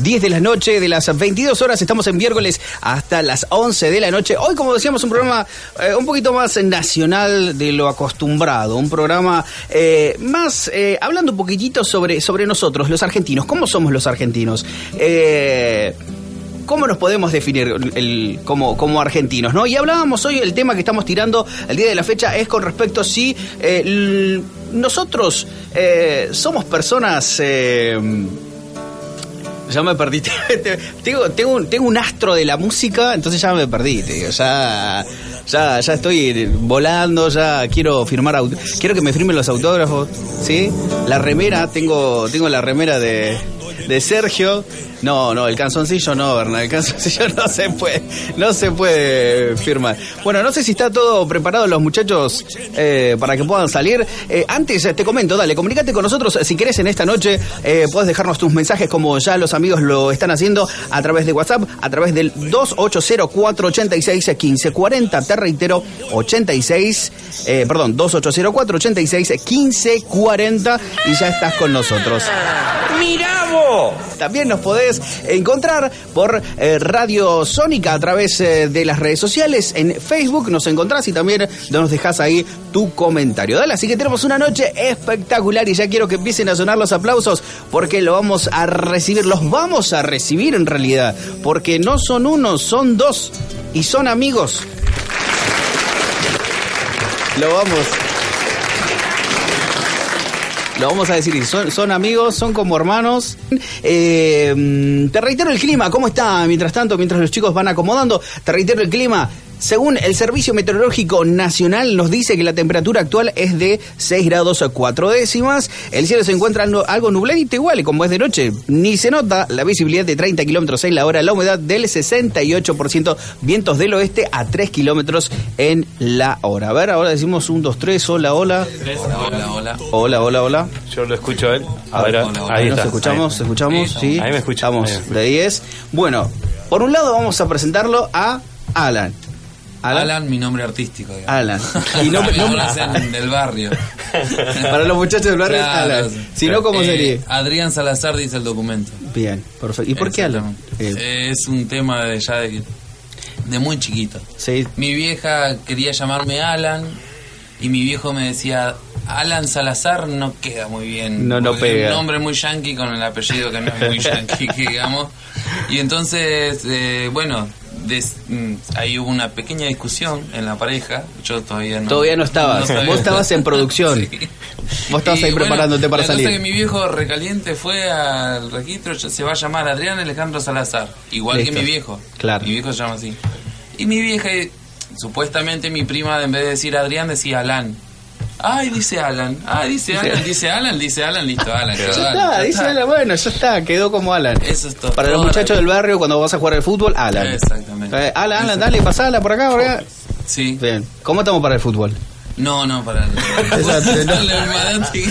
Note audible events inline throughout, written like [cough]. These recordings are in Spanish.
10 de la noche, de las 22 horas, estamos en miércoles hasta las 11 de la noche. Hoy, como decíamos, un programa eh, un poquito más nacional de lo acostumbrado, un programa eh, más eh, hablando un poquitito sobre, sobre nosotros, los argentinos. ¿Cómo somos los argentinos? ¿Cómo nos podemos definir como, como argentinos? ¿no? Y hablábamos hoy, el tema que estamos tirando el día de la fecha es con respecto a si nosotros somos personas ya me perdí. [laughs] tengo, tengo, un, un astro de la música, entonces ya me perdí. Ya, ya, ya estoy volando, ya quiero firmar, quiero que me firmen los autógrafos, ¿sí? La remera, tengo, tengo la remera de, de Sergio. No, no, el canzoncillo no, Bernal, el canzoncillo [laughs] no se puede, no se puede firmar. Bueno, no sé si está todo preparado los muchachos eh, para que puedan salir. Eh, antes te comento, dale, comunícate con nosotros si querés en esta noche. Eh, puedes dejarnos tus mensajes como ya los amigos lo están haciendo a través de WhatsApp, a través del 2804861540. Te reitero, 86, eh, perdón, 2804861540 y ya estás con nosotros. ¡Mira vos! También nos podés encontrar por eh, Radio Sónica a través eh, de las redes sociales. En Facebook nos encontrás y también nos dejás ahí tu comentario. Dale, así que tenemos una noche espectacular y ya quiero que empiecen a sonar los aplausos porque lo vamos a recibir, los vamos a recibir en realidad, porque no son uno, son dos y son amigos. Lo vamos lo vamos a decir, son, amigos, son como hermanos. Eh, te reitero el clima, ¿cómo está? Mientras tanto, mientras los chicos van acomodando, te reitero el clima. Según el Servicio Meteorológico Nacional, nos dice que la temperatura actual es de 6 grados a 4 décimas. El cielo se encuentra algo nubladito igual, y como es de noche, ni se nota la visibilidad de 30 kilómetros en la hora, la humedad del 68%, vientos del oeste a 3 kilómetros en la hora. A ver, ahora decimos 1, 2, 3, hola, hola. Hola, hola. Hola, hola, hola. Yo lo escucho a él. A ver, ahí está. escuchamos, escuchamos, sí. Ahí me escuchamos. Estamos de 10. Bueno, por un lado vamos a presentarlo a Alan. Alan, mi nombre artístico. Alan. [laughs] Y no, no, del barrio. [laughs] Para los muchachos del barrio, Alan. Si no, ¿cómo eh, sería? Adrián Salazar dice el documento. Bien, perfecto. ¿Y por qué Alan? Eh, es un tema de ya de, de muy chiquito. Sí. Mi vieja quería llamarme Alan y mi viejo me decía Alan Salazar no queda muy bien. No, no pega. un nombre muy yankee con el apellido que no es muy [laughs] yankee, digamos. Y entonces, eh, bueno, Mm, ahí hubo una pequeña discusión en la pareja. Yo todavía no. Todavía no estabas. Vos estabas en producción. [laughs] Vos estabas ahí preparándote para salir. que mi viejo recaliente fue al registro. Se va a llamar Adrián Alejandro Salazar. Igual que mi viejo. Claro. Mi viejo se llama así. Y mi vieja, supuestamente mi prima, en vez de decir Adrián, decía Alan. Ay, dice Alan. Ah, dice Alan, dice Alan, dice Alan, listo, Alan. ya está, dice Alan, bueno, ya está, quedó como Alan. Eso es todo. Para los muchachos del barrio, cuando vas a jugar al fútbol, Alan. Exactamente. Eh, Alan, Alan, dale, pasala por acá, por acá. Sí. Bien. ¿Cómo estamos para el fútbol? No, no, para el. [laughs]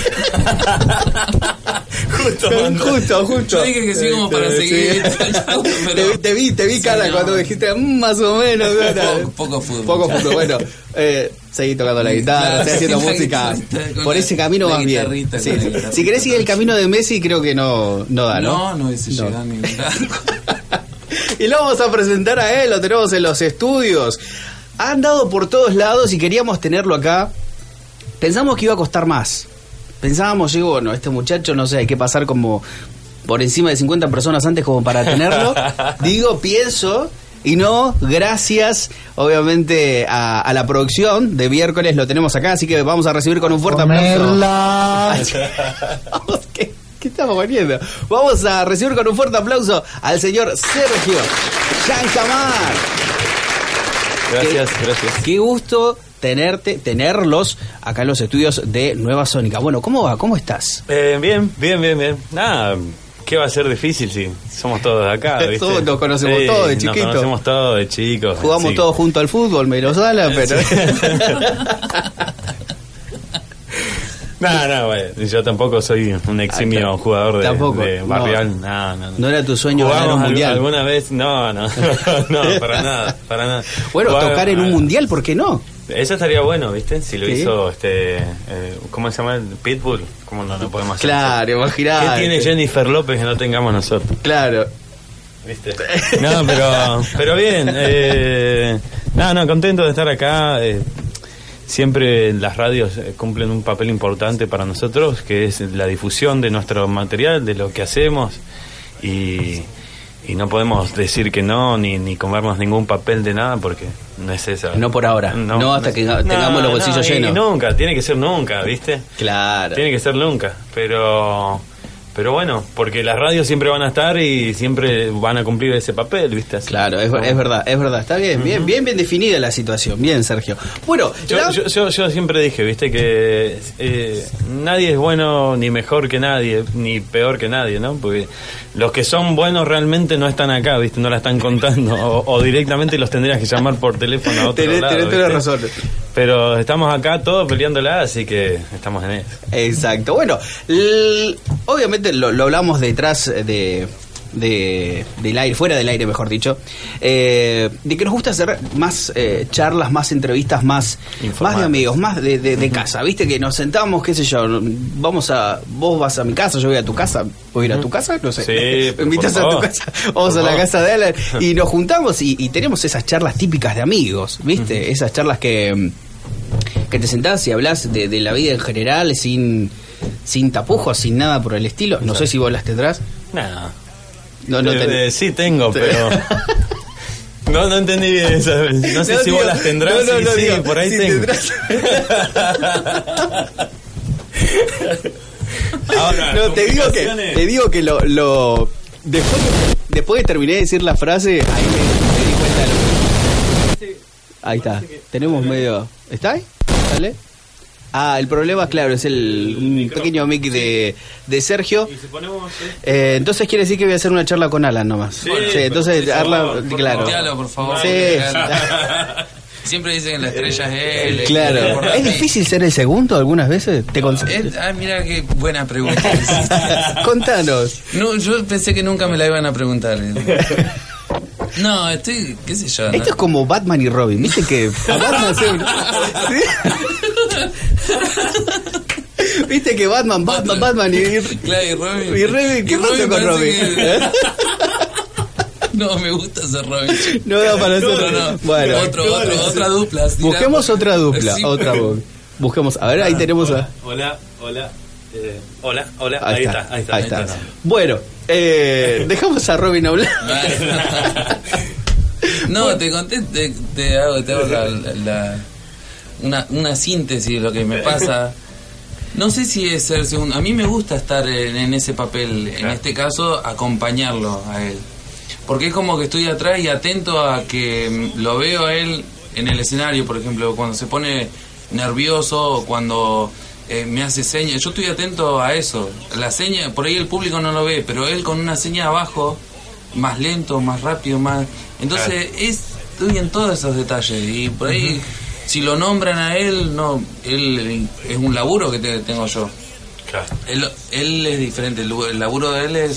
Justo, justo, justo. Yo dije que sí como para seguir. [laughs] te, vi, te vi cara cuando dijiste mm, más o menos. [laughs] Poco, poco fútbol. Poco fútbol, bueno. Eh, seguí tocando la guitarra, seguí haciendo música. Por ese camino vas bien. Si querés seguir el camino de Messi, creo que no, no da, ¿no? No, no dice no. llegar ni [laughs] Y lo vamos a presentar a él, lo tenemos en los estudios. Ha andado por todos lados y queríamos tenerlo acá. Pensamos que iba a costar más. Pensábamos, digo, bueno, este muchacho, no sé, hay que pasar como por encima de 50 personas antes como para tenerlo. [laughs] digo, pienso, y no, gracias, obviamente, a, la producción de miércoles lo tenemos acá, así que vamos a recibir con un fuerte aplauso. [laughs] ¿qué, ¿Qué estamos poniendo? Vamos a recibir con un fuerte aplauso al señor Sergio Yancamar. Gracias, gracias. Qué gusto tenerte, tenerlos acá en los estudios de Nueva Sónica. Bueno, ¿cómo va? ¿Cómo estás? Eh, bien, bien, bien, bien. Nada, ¿Qué va a ser difícil si somos todos de acá? [laughs] ¿viste? Todos nos conocemos todos de chiquitos. Nos conocemos todos de chicos. Jugamos todos juntos al fútbol, menos Sala, pero. [laughs] No, no, güey. Yo tampoco soy un eximio Ah, jugador de, tampoco, de barrial. No, no, no. No era tu sueño Jugamos un al- mundial. alguna vez? No, no, [laughs] no, para nada, para nada. Bueno, Jugar- tocar en un ah, mundial, ¿por qué no? Eso estaría bueno, ¿viste? Si lo Sí. hizo este. eh, ¿Cómo se llama? Pitbull. ¿Cómo no lo podemos hacer? Claro, imaginate. ¿Qué tiene Jennifer López que no tengamos nosotros? Claro. ¿Viste? No, pero, pero bien. Eh, no, no, contento de estar acá. eh, siempre las radios eh, cumplen un papel importante para nosotros, que es la difusión de nuestro material, de lo que hacemos. Y, y no podemos decir que no, ni, ni comernos ningún papel de nada, porque no es eso. No por ahora. No hasta que tengamos los bolsillos llenos. Y nunca, tiene que ser nunca, ¿viste? Claro. Tiene que ser nunca, pero pero bueno, porque las radios siempre van a estar y siempre van a cumplir ese papel, ¿viste? Así. Claro, es, es verdad, es verdad. Está bien, bien, bien, bien definida la situación. Bien, Sergio. Bueno, Yo, la- yo, yo, yo siempre dije, viste, que eh, nadie es bueno ni mejor que nadie, ni peor que nadie, ¿no? Porque los que son buenos realmente no están acá, viste, no la están contando, o, o directamente los tendrías que llamar por teléfono a otro Tenés- lado, tenés ¿viste? razón. Pero estamos acá todos peleándola, así que estamos en eso. Exacto. Bueno, obviamente lo, lo hablamos detrás de, de- del aire, fuera del aire, mejor dicho, eh, de que nos gusta hacer más eh, charlas, más entrevistas, más, más de amigos, más de, de- de casa. Viste que nos sentamos, qué sé yo, vamos a, vos vas a mi casa, yo voy a tu casa, voy a ir a tu casa, no sé. Sí, [laughs] Me invitas a tu casa, vamos a la casa de Alan y [laughs] nos juntamos y, y tenemos esas charlas típicas de amigos, ¿viste? Esas charlas que que te sentás y hablas de, de la vida en general sin sin tapujos, sin nada por el estilo. No sé si vos las tendrás. Nada. No, no Eh, ten- eh, sí tengo, pero... [laughs] No, no entendí bien esa. No sé No, si digo, vos las tendrás. no, no, no, sí, digo, por ahí si tengo. tendrás. [laughs] Ahora, No, te digo que te digo que lo, lo después que, después que terminé de decir la frase, ahí me, me di cuenta de lo que Ahí está. Tenemos medio ¿Está ahí? ¿Sale? Ah, el problema, claro, es el un pequeño mic de, de Sergio. Y si ponemos, eh, Eh, entonces quiere decir que voy a hacer una charla con Alan nomás. Sí, entonces Arla, claro. Mutealo, por favor. Sí. [laughs] [laughs] Siempre dicen que la estrella es él. Claro. ¿Es difícil ser el segundo algunas veces? ¿Te Es- ah, mira qué buena pregunta. [laughs] Contanos. No, yo pensé que nunca me la iban a preguntar. No, estoy, qué sé yo. ¿no? Esto es como Batman y Robin. ¿Viste que a Batman se... ¿Sí? [laughs] ¿Viste que Batman, Batman, Batman y... [laughs] Claro, y Robin. Y Robin, ¿qué Y pasó con Robin? que- ¿Eh? [laughs] No, me gusta ser Robin. No da para hacer... No, no. Bueno, Otro, otro, otra dupla. busquemos otra dupla. Sí. Otra bu- Busquemos... A ver, ahí tenemos a... Hola, hola. eh, hola, hola. Ahí, Ahí, está, está, ahí está. ahí está. Bueno, eh, dejamos a Robin hablar. No, te conté, te, te hago, te hago la, la- una, una síntesis de lo que me pasa. No sé si es ser segundo. A mí me gusta estar en, en ese papel, en este caso, acompañarlo a él. Porque es como que estoy atrás y atento a que mm, lo veo a él en el escenario, por ejemplo, cuando se pone nervioso o cuando eh, me hace señas. Yo estoy atento a eso. La seña, por ahí el público no lo ve, pero él con una seña abajo, más lento, más rápido, más... Entonces, es, estoy en todos esos detalles y por ahí... Si lo nombran a él, no, él es un laburo que te- tengo yo. Claro. Él, él es diferente, el, laburo de él es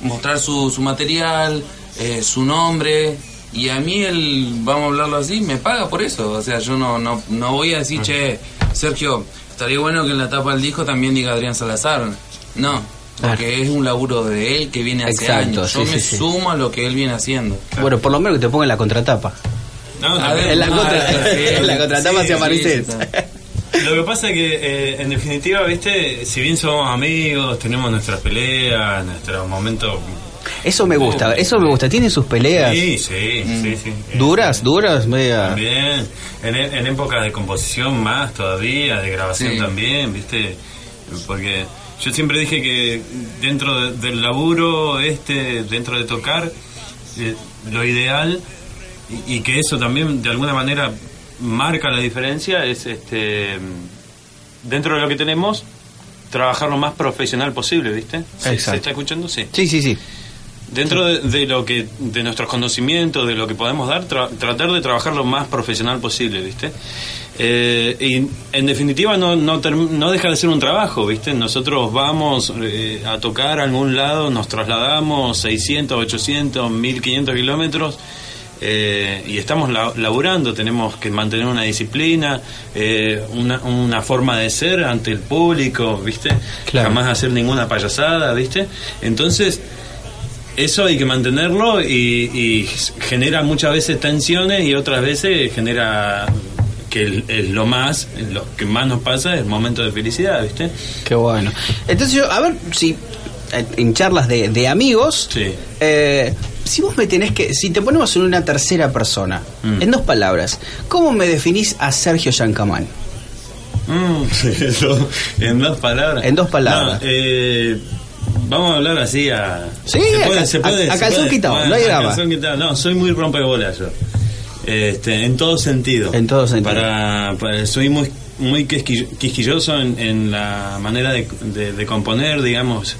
mostrar su, su material, eh, su nombre, y a mí él, vamos a hablarlo así, me paga por eso. O sea, yo no, no, no voy a decir, che, Sergio, estaría bueno que en la tapa del disco también diga Adrián Salazar. No, porque es un laburo de él que viene hace Exacto, años. Yo sí, me sí, sí. sumo a lo que él viene haciendo. Bueno, por lo menos que te ponga en la contratapa. No, A también. ver, En la, Ah, contra, en la contratapa se aparece. Lo que pasa es que, eh, en definitiva, viste, si bien somos amigos, tenemos nuestras peleas, nuestros momentos. Eso me gusta, eso me gusta. Tiene sus peleas. Sí, sí, sí, sí. Eh, Duras, duras, media. También, en, e- en épocas de composición más todavía, de grabación Sí. también, ¿viste? Porque yo siempre dije que dentro de- del laburo este, dentro de tocar, eh, lo ideal, y, y que eso también de alguna manera marca la diferencia, es este dentro de lo que tenemos, trabajar lo más profesional posible, ¿viste? ¿Se- ¿Se, Exacto. está escuchando? Sí. Sí, sí, sí. Dentro de, de lo que de nuestros conocimientos, de lo que podemos dar, tra- tratar de trabajar lo más profesional posible, ¿viste? Eh, y en definitiva no, no, no deja de ser un trabajo, ¿viste? Nosotros vamos eh, a tocar a algún lado, nos trasladamos 600, 800, 1500 kilómetros eh, y estamos la- laburando, tenemos que mantener una disciplina, eh, una, una forma de ser ante el público, ¿viste? Claro. Jamás hacer ninguna payasada, ¿viste? Entonces, eso hay que mantenerlo y, y genera muchas veces tensiones y otras veces genera que es lo más, lo que más nos pasa es el momento de felicidad, ¿viste? Qué bueno. Entonces yo, a ver, si en charlas de, de amigos, Sí. eh, si vos me tenés que, si te ponemos en una tercera persona, Mm. en dos palabras, ¿cómo me definís a Sergio Yancamán? Mm, [laughs] eso, en dos palabras. En dos palabras. No, eh, vamos a hablar así a. Sí, se a puede, ca- se a- puede, a calzón quitado, no hay a drama. calzón quitado. No, soy muy rompebolas yo. Este, en todo sentido. En todo sentido. Para, para- soy muy muy quisquill- quisquilloso en, en la manera de, de- de componer, digamos.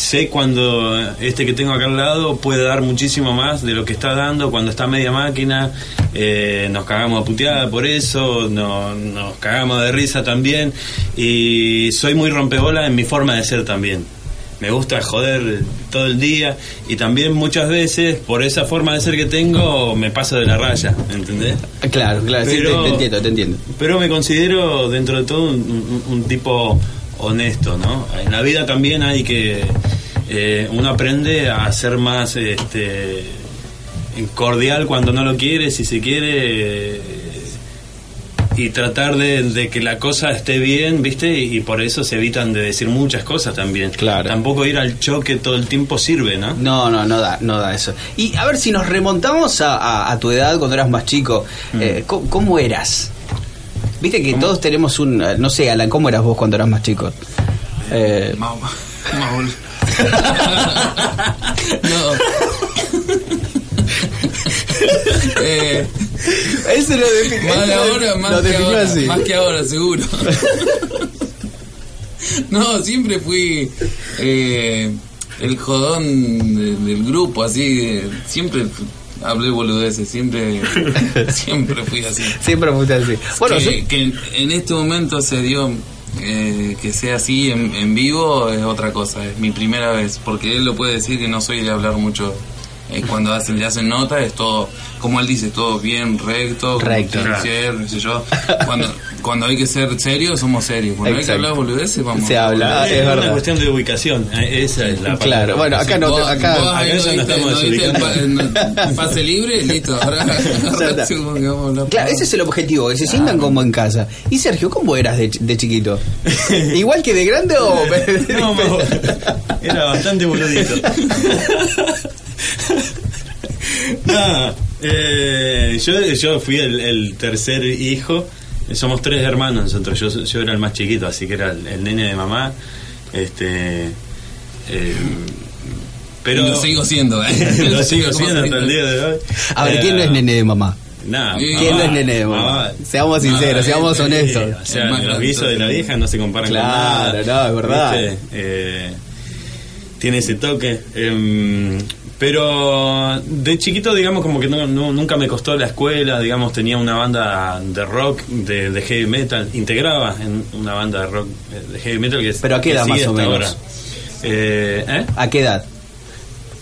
Sé cuando este que tengo acá al lado puede dar muchísimo más de lo que está dando cuando está media máquina. eh, nos cagamos a puteada por eso, no- nos cagamos de risa también. Y soy muy rompebola en mi forma de ser también. Me gusta joder todo el día y también muchas veces por esa forma de ser que tengo me paso de la raya, ¿entendés? Claro, claro, sí, te, entiendo, te entiendo. Pero me considero dentro de todo un, un- un tipo honesto, ¿no? En la vida también hay que eh, uno aprende a ser más este cordial cuando no lo quiere, si se quiere eh, y tratar de, de que la cosa esté bien, ¿viste? Y, y por eso se evitan de decir muchas cosas también. Claro. Tampoco ir al choque todo el tiempo sirve, ¿no? No, no, no da, no da eso. Y a ver, si nos remontamos a, a- a tu edad cuando eras más chico, eh, ¿cómo, cómo eras? Viste que todos tenemos un... eh, No sé, Alan, ¿cómo eras vos cuando eras más chico? Eh, [laughs] [laughs] no. [laughs] eh, ese lo definió, más de ahora, lo más que ahora, así. más que ahora, seguro. no, siempre fui eh, el jodón de- del grupo, así, siempre hablé boludeces, siempre, [laughs] siempre fui así. Siempre fuiste así. Bueno, que, yo- que en este momento se dio eh, que sea así en, en vivo es otra cosa, es mi primera vez, porque él lo puede decir que no soy de hablar mucho. eh, cuando hacen, le hacen nota es todo, como él dice, todo bien recto, Recto. sincero, qué sé yo. Cuando, cuando hay que ser serios, somos serios. Cuando hay que Exacto. hablar boludeces, vamos. Se a habla, es es verdad. una cuestión de ubicación, eh, esa es la Claro, palabra. bueno, acá no, Vos- acá... vos ahí acá no ya no estamos [laughs] pase libre, listo. Ahora. Claro, [laughs] ese es el objetivo, que se sientan como en casa. Y Sergio, ¿cómo eras de, ch- de chiquito? [laughs] ¿Igual que de grande o...? No, era bastante boludito. no, eh, yo, yo fui el, el tercer hijo. Somos tres hermanos nosotros. Yo, yo era el más chiquito, así que era el, el nene de mamá. Este. eh, pero. Lo sigo siendo, ¿eh? [laughs] lo sigo siendo hasta el día de hoy. A ver, ¿quién no es nene de mamá? Nah, ¿Quién no es nene de mamá? Seamos sinceros, seamos honestos. O sea, El más los grande guisos de la vieja no se comparan Claro, con nada. no, es verdad. Eh, tiene ese toque. Pero de chiquito, digamos, como que no, no- nunca me costó la escuela, digamos, tenía una banda de rock, de, de heavy metal, integraba en una banda de rock de heavy metal que ¿Pero a qué edad más o menos? ahora. Eh, ¿eh? ¿A qué edad?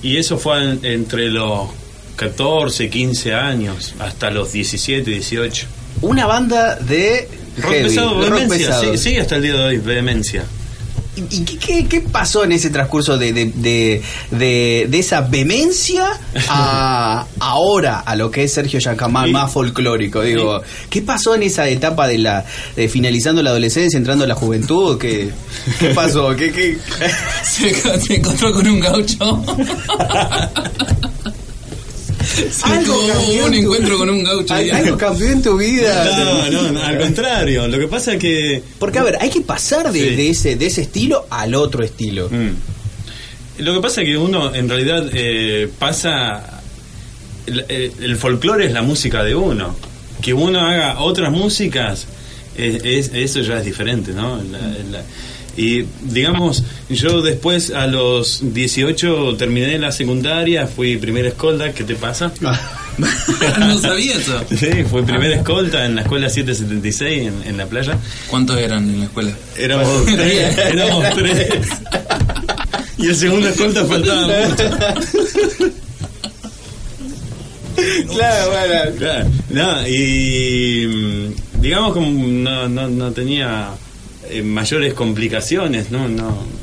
Y eso fue en- entre los 14, 15 años, hasta los 17, 18. Una banda de Rock heavy, pesado, de rock vehemencia, pesado. sí, sí, hasta el día de hoy, vehemencia. ¿Y qué, qué- qué pasó en ese transcurso de, de, de, de- de esa vehemencia a [laughs] ahora a lo que es Sergio Yacamán más folclórico? Digo, ¿qué pasó en esa etapa de la de finalizando la adolescencia, entrando a la juventud? ¿Qué, qué pasó? ¿Qué, qué? Se, [laughs] se encontró con un gaucho. [laughs] Tuvo cambió un en tu- encuentro con un gaucho. ¿Al- ¿Algo cambió en tu vida? No, no, no, al contrario. Lo que pasa es que. Porque a ver, hay que pasar de, Sí. de ese de ese estilo al otro estilo. Mm. Lo que pasa es que uno en realidad eh, pasa. El, el- el folclore es la música de uno. Que uno haga otras músicas, es, es- eso ya es diferente, ¿no? La- la- Y digamos, yo después a los 18 terminé la secundaria, fui primera escolta, ¿qué te pasa? [laughs] no sabía eso. Sí, fui primera escolta en la escuela 776 en, en la playa. ¿Cuántos eran en la escuela? Éramos [laughs] tres. Éramos tres. Y el segundo escolta faltaba mucho. [laughs] Claro, bueno. Claro, no, y mm, digamos como no, no, no tenía eh, mayores complicaciones, no, no.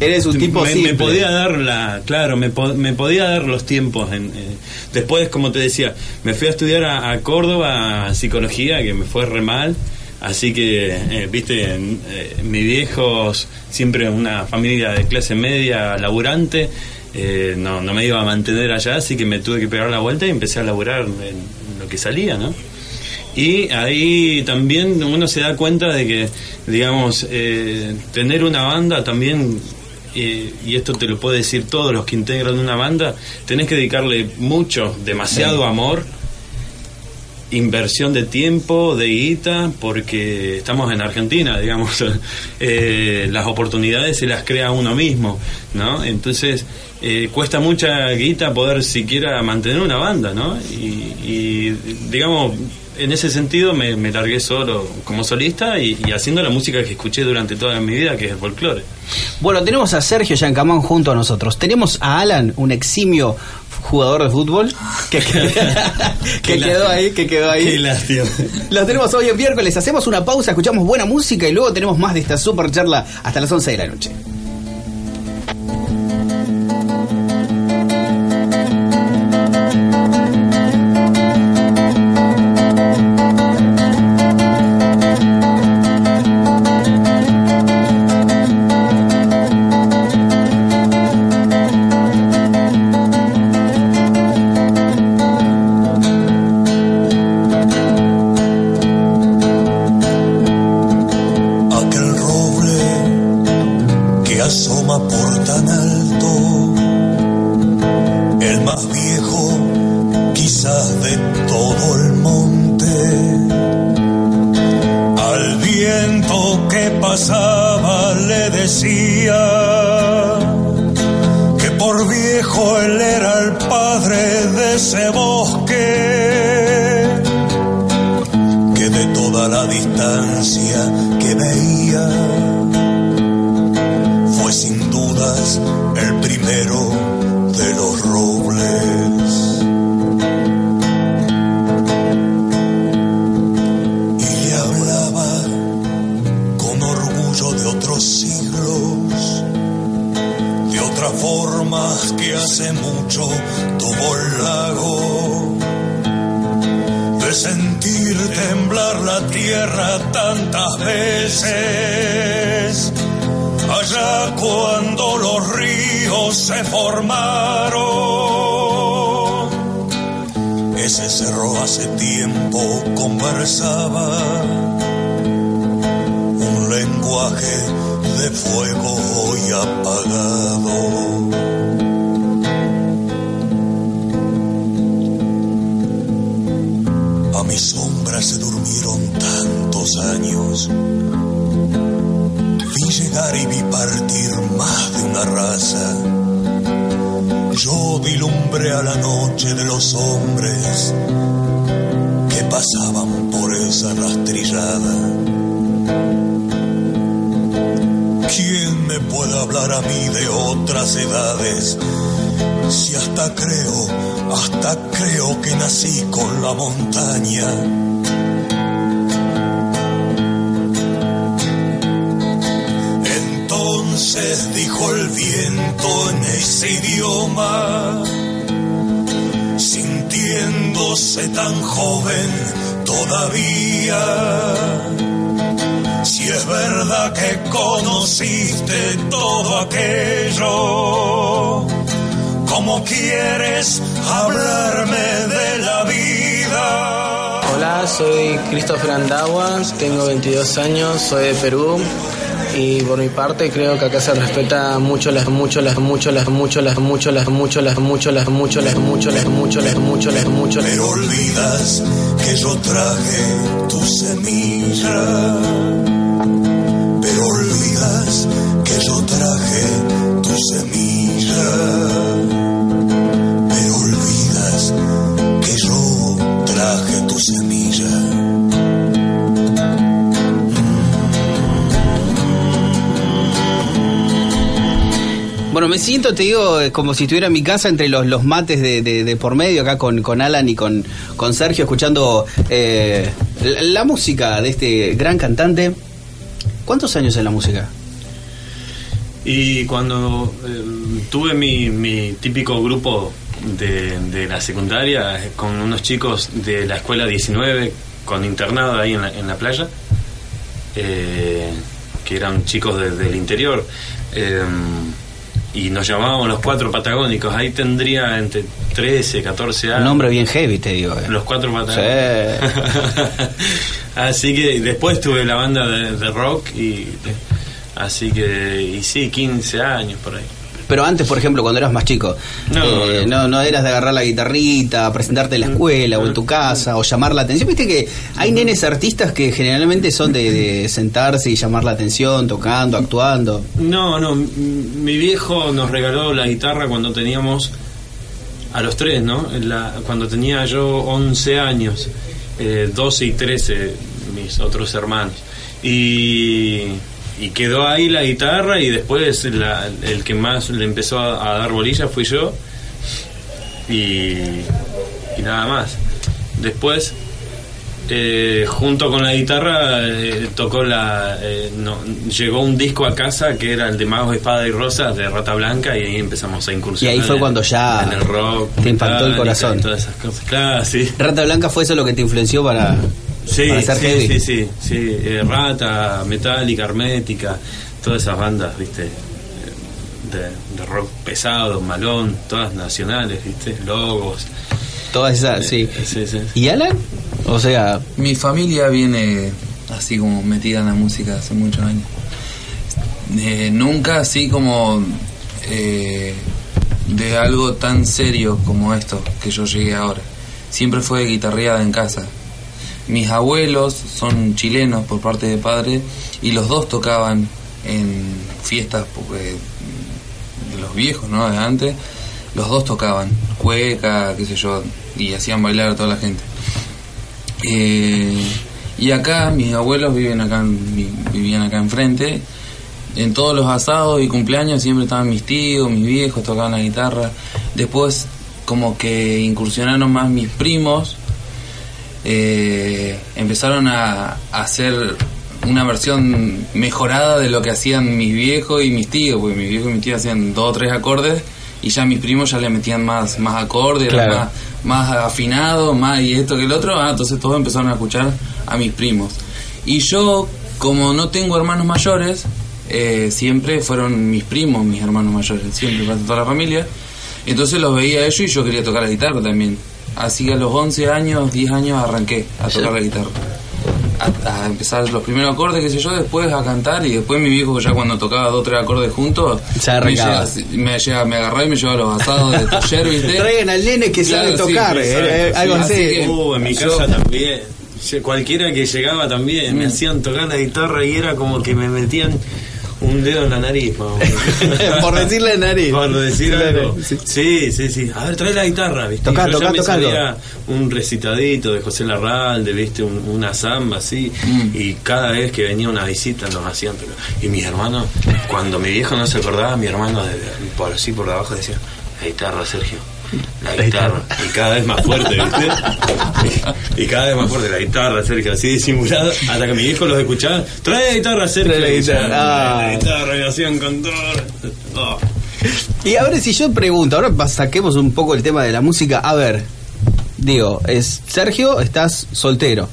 Eres un tipo me, simple. me podía dar la, claro, me, po- me podía dar los tiempos. En, eh, después, como te decía, me fui a estudiar a, a Córdoba psicología, que me fue re mal. Así que, eh, viste, en- eh, mis viejos, siempre una familia de clase media, laburante, eh, no, no me iba a mantener allá, así que me tuve que pegar la vuelta y empecé a laburar en, en lo que salía, ¿no? Y ahí también uno se da cuenta de que, digamos, eh, tener una banda también, eh, y esto te lo puede decir todos los que integran una banda, tenés que dedicarle mucho, demasiado amor, inversión de tiempo, de guita, porque estamos en Argentina, digamos, [laughs] eh, las oportunidades se las crea uno mismo, ¿no? Entonces, eh, cuesta mucha guita poder siquiera mantener una banda, ¿no? Y, y, digamos, en ese sentido me, me largué solo como solista y, y haciendo la música que escuché durante toda mi vida, que es el folclore. Bueno, tenemos a Sergio Yancamán junto a nosotros. Tenemos a Alan, un eximio jugador de fútbol, que, [laughs] quedó ahí, que quedó ahí. Qué lástima. Los tenemos hoy en miércoles. Hacemos una pausa, escuchamos buena música y luego tenemos más de esta super charla hasta las 11 de la noche. Formas que hace mucho tuvo el lago de sentir temblar la tierra tantas veces, allá cuando los ríos se formaron. Ese cerro hace tiempo conversaba un lenguaje de fuego hoy apagado. Se durmieron tantos años. Vi llegar y vi partir más de una raza. Yo vilumbré a la noche de los hombres que pasaban por esa rastrillada. ¿Quién me puede hablar a mí de otras edades? Si hasta creo, hasta creo que nací con la montaña. Entonces dijo el viento en ese idioma, sintiéndose tan joven todavía. Si es verdad que conociste todo aquello, ¿cómo quieres hablarme de la vida? Hola, soy Christopher Andagua, tengo 22 años, soy de Perú y por mi parte creo que acá se respeta mucho las mucho las mucho las mucho las mucho las mucho las mucho las mucho las mucho las mucho las mucho las mucho las olvidas que yo traje tu semilla. Siento, te digo, eh, como si estuviera en mi casa entre los, los mates de, de- por medio, acá con, con Alan y con, con Sergio, escuchando eh, la, música de este gran cantante. ¿Cuántos años en la música? Y cuando eh, tuve mi, mi típico grupo de, de la secundaria, eh, con unos chicos de la escuela 19, con internado ahí en la, en la playa, que eran chicos de- del interior, eh, y nos llamábamos los cuatro patagónicos, ahí tendría entre 13, 14 años. Un nombre bien heavy, te digo. eh. Los cuatro patagónicos. [laughs] así que después tuve la banda de, de rock y así que y sí 15 años por ahí Pero antes, por ejemplo, cuando eras más chico, No, eh, no, no eras de agarrar la guitarrita, presentarte en la escuela o en tu casa o llamar la atención. Viste que hay nenes artistas que generalmente son de, de sentarse y llamar la atención, tocando, actuando. no no mi viejo nos regaló la guitarra cuando teníamos a los tres no La- cuando tenía yo 11 años eh, 12 y 13 mis otros hermanos y y quedó ahí la guitarra y después la- el que más le empezó a, a dar bolilla fui yo y, y nada más. Después, eh, junto con la guitarra, eh, tocó la. eh, no, llegó un disco a casa que era el de Magos, Espada y Rosas de Rata Blanca y ahí empezamos a incursionar. Y ahí fue en- cuando ya En el rock. te impactó el corazón. y Todas esas cosas. Claro, sí. Rata Blanca fue eso lo que te influenció para, Sí, para ser sí, heavy. sí, sí, sí. Eh, Rata, Metallica, Hermética, todas esas bandas, viste, eh, de, de rock pesado, malón, todas nacionales, viste, logos. Todas esas, sí. Sí, sí. ¿Y Alan? O sea, Mi familia viene así como metida en la música hace muchos años. Eh, nunca así como eh, de algo tan serio como esto que yo llegué ahora. Siempre fue guitarreada en casa. Mis abuelos son chilenos por parte de padre y los dos tocaban en fiestas porque, de los viejos, ¿no? De antes. Los dos tocaban cueca, qué sé yo, y hacían bailar a toda la gente. Eh, y acá, mis abuelos viven acá, vivían acá enfrente. En todos los asados y cumpleaños siempre estaban mis tíos, mis viejos, tocaban la guitarra. Después, como que incursionaron más mis primos, eh, empezaron a, a hacer una versión mejorada de lo que hacían mis viejos y mis tíos, porque mis viejos y mis tíos hacían dos o tres acordes y ya mis primos ya le metían más, más acordes, Claro. más, más afinado, más y esto que el otro, ah, entonces todos empezaron a escuchar a mis primos. Y yo, como no tengo hermanos mayores, eh, siempre fueron mis primos, mis hermanos mayores, siempre, para toda la familia. Entonces los veía a ellos y yo quería tocar la guitarra también. Así que a los 11 años, 10 años arranqué a tocar la guitarra. A, a empezar los primeros acordes, qué sé yo, después a cantar y después mi viejo ya cuando tocaba dos o tres acordes juntos, Ya me, llega- me, llega- me agarraba y me llevaba a los asados de taller, [laughs] ¿viste? Traigan al nene que sabe Claro, tocar, sí, eh, sabe, sí. algo Así así. que- Uh, en mi Yo- casa también. Cualquiera que llegaba también, Mm. me hacían tocar la guitarra y era como que me metían un dedo en la nariz. [laughs] Por decirle nariz. Por decir algo. Sí, sí, sí. A ver, trae la guitarra, ¿viste? Tocá, yo tocá, ya me tocalo. sabía un recitadito de José Larralde, ¿viste? Un- una samba así. Mm. Y cada vez que venía una visita nos hacían. pero- Y mis hermanos, cuando mi viejo no se acordaba, mi hermano de, de- por así por abajo decía: La guitarra, Sergio. La guitarra. Y cada vez más fuerte, ¿viste? Y, [laughs] y cada vez más fuerte la guitarra, Sergio, así disimulado. Hasta que mi viejo los escuchaba: Trae la guitarra, Sergio. Trae la guitarra. Ah. La guitarra, y hacían con todo. Oh. Y ahora si yo pregunto, ahora saquemos un poco el tema de la música. A ver, digo, es Sergio, estás soltero.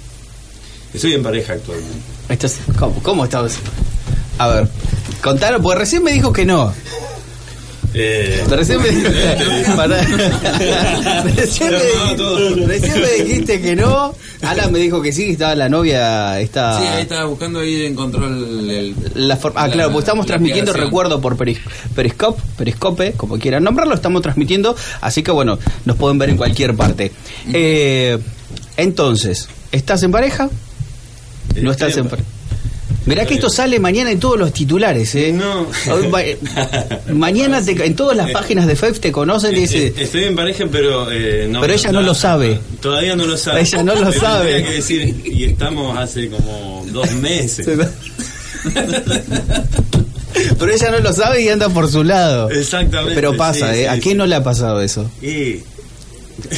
Estoy en pareja actualmente. Estás, ¿cómo, ¿Cómo estás? A ver, contaron, porque recién me dijo que no. Eh, Recién me, Pará. recién, me dijiste, [laughs] recién me dijiste que no. Alan me dijo que sí, estaba la novia. Está, Sí, ahí estaba buscando ahí encontró el, el- La forma- ah, la- claro, porque estamos transmitiendo, recuerdo, por Peris- Periscope, Periscope, como quieran nombrarlo, estamos transmitiendo, así que bueno, nos pueden ver en cualquier parte. Eh, entonces, ¿estás en pareja? No estás en pareja. Mirá que esto sale mañana en todos los titulares, ¿eh? No. Eh, mañana te- en todas las [laughs] páginas de FEF te conocen y Eh, dicen... eh, Estoy en pareja, pero eh, no. Pero ella no lo sabe. Todavía no lo sabe. Ella no lo [laughs] Pero sabe. que decir, y estamos hace como dos meses. Pero ella no lo sabe y anda por su lado. Exactamente. Pero pasa, sí, ¿eh? sí, ¿A sí. quién no le ha pasado eso? Y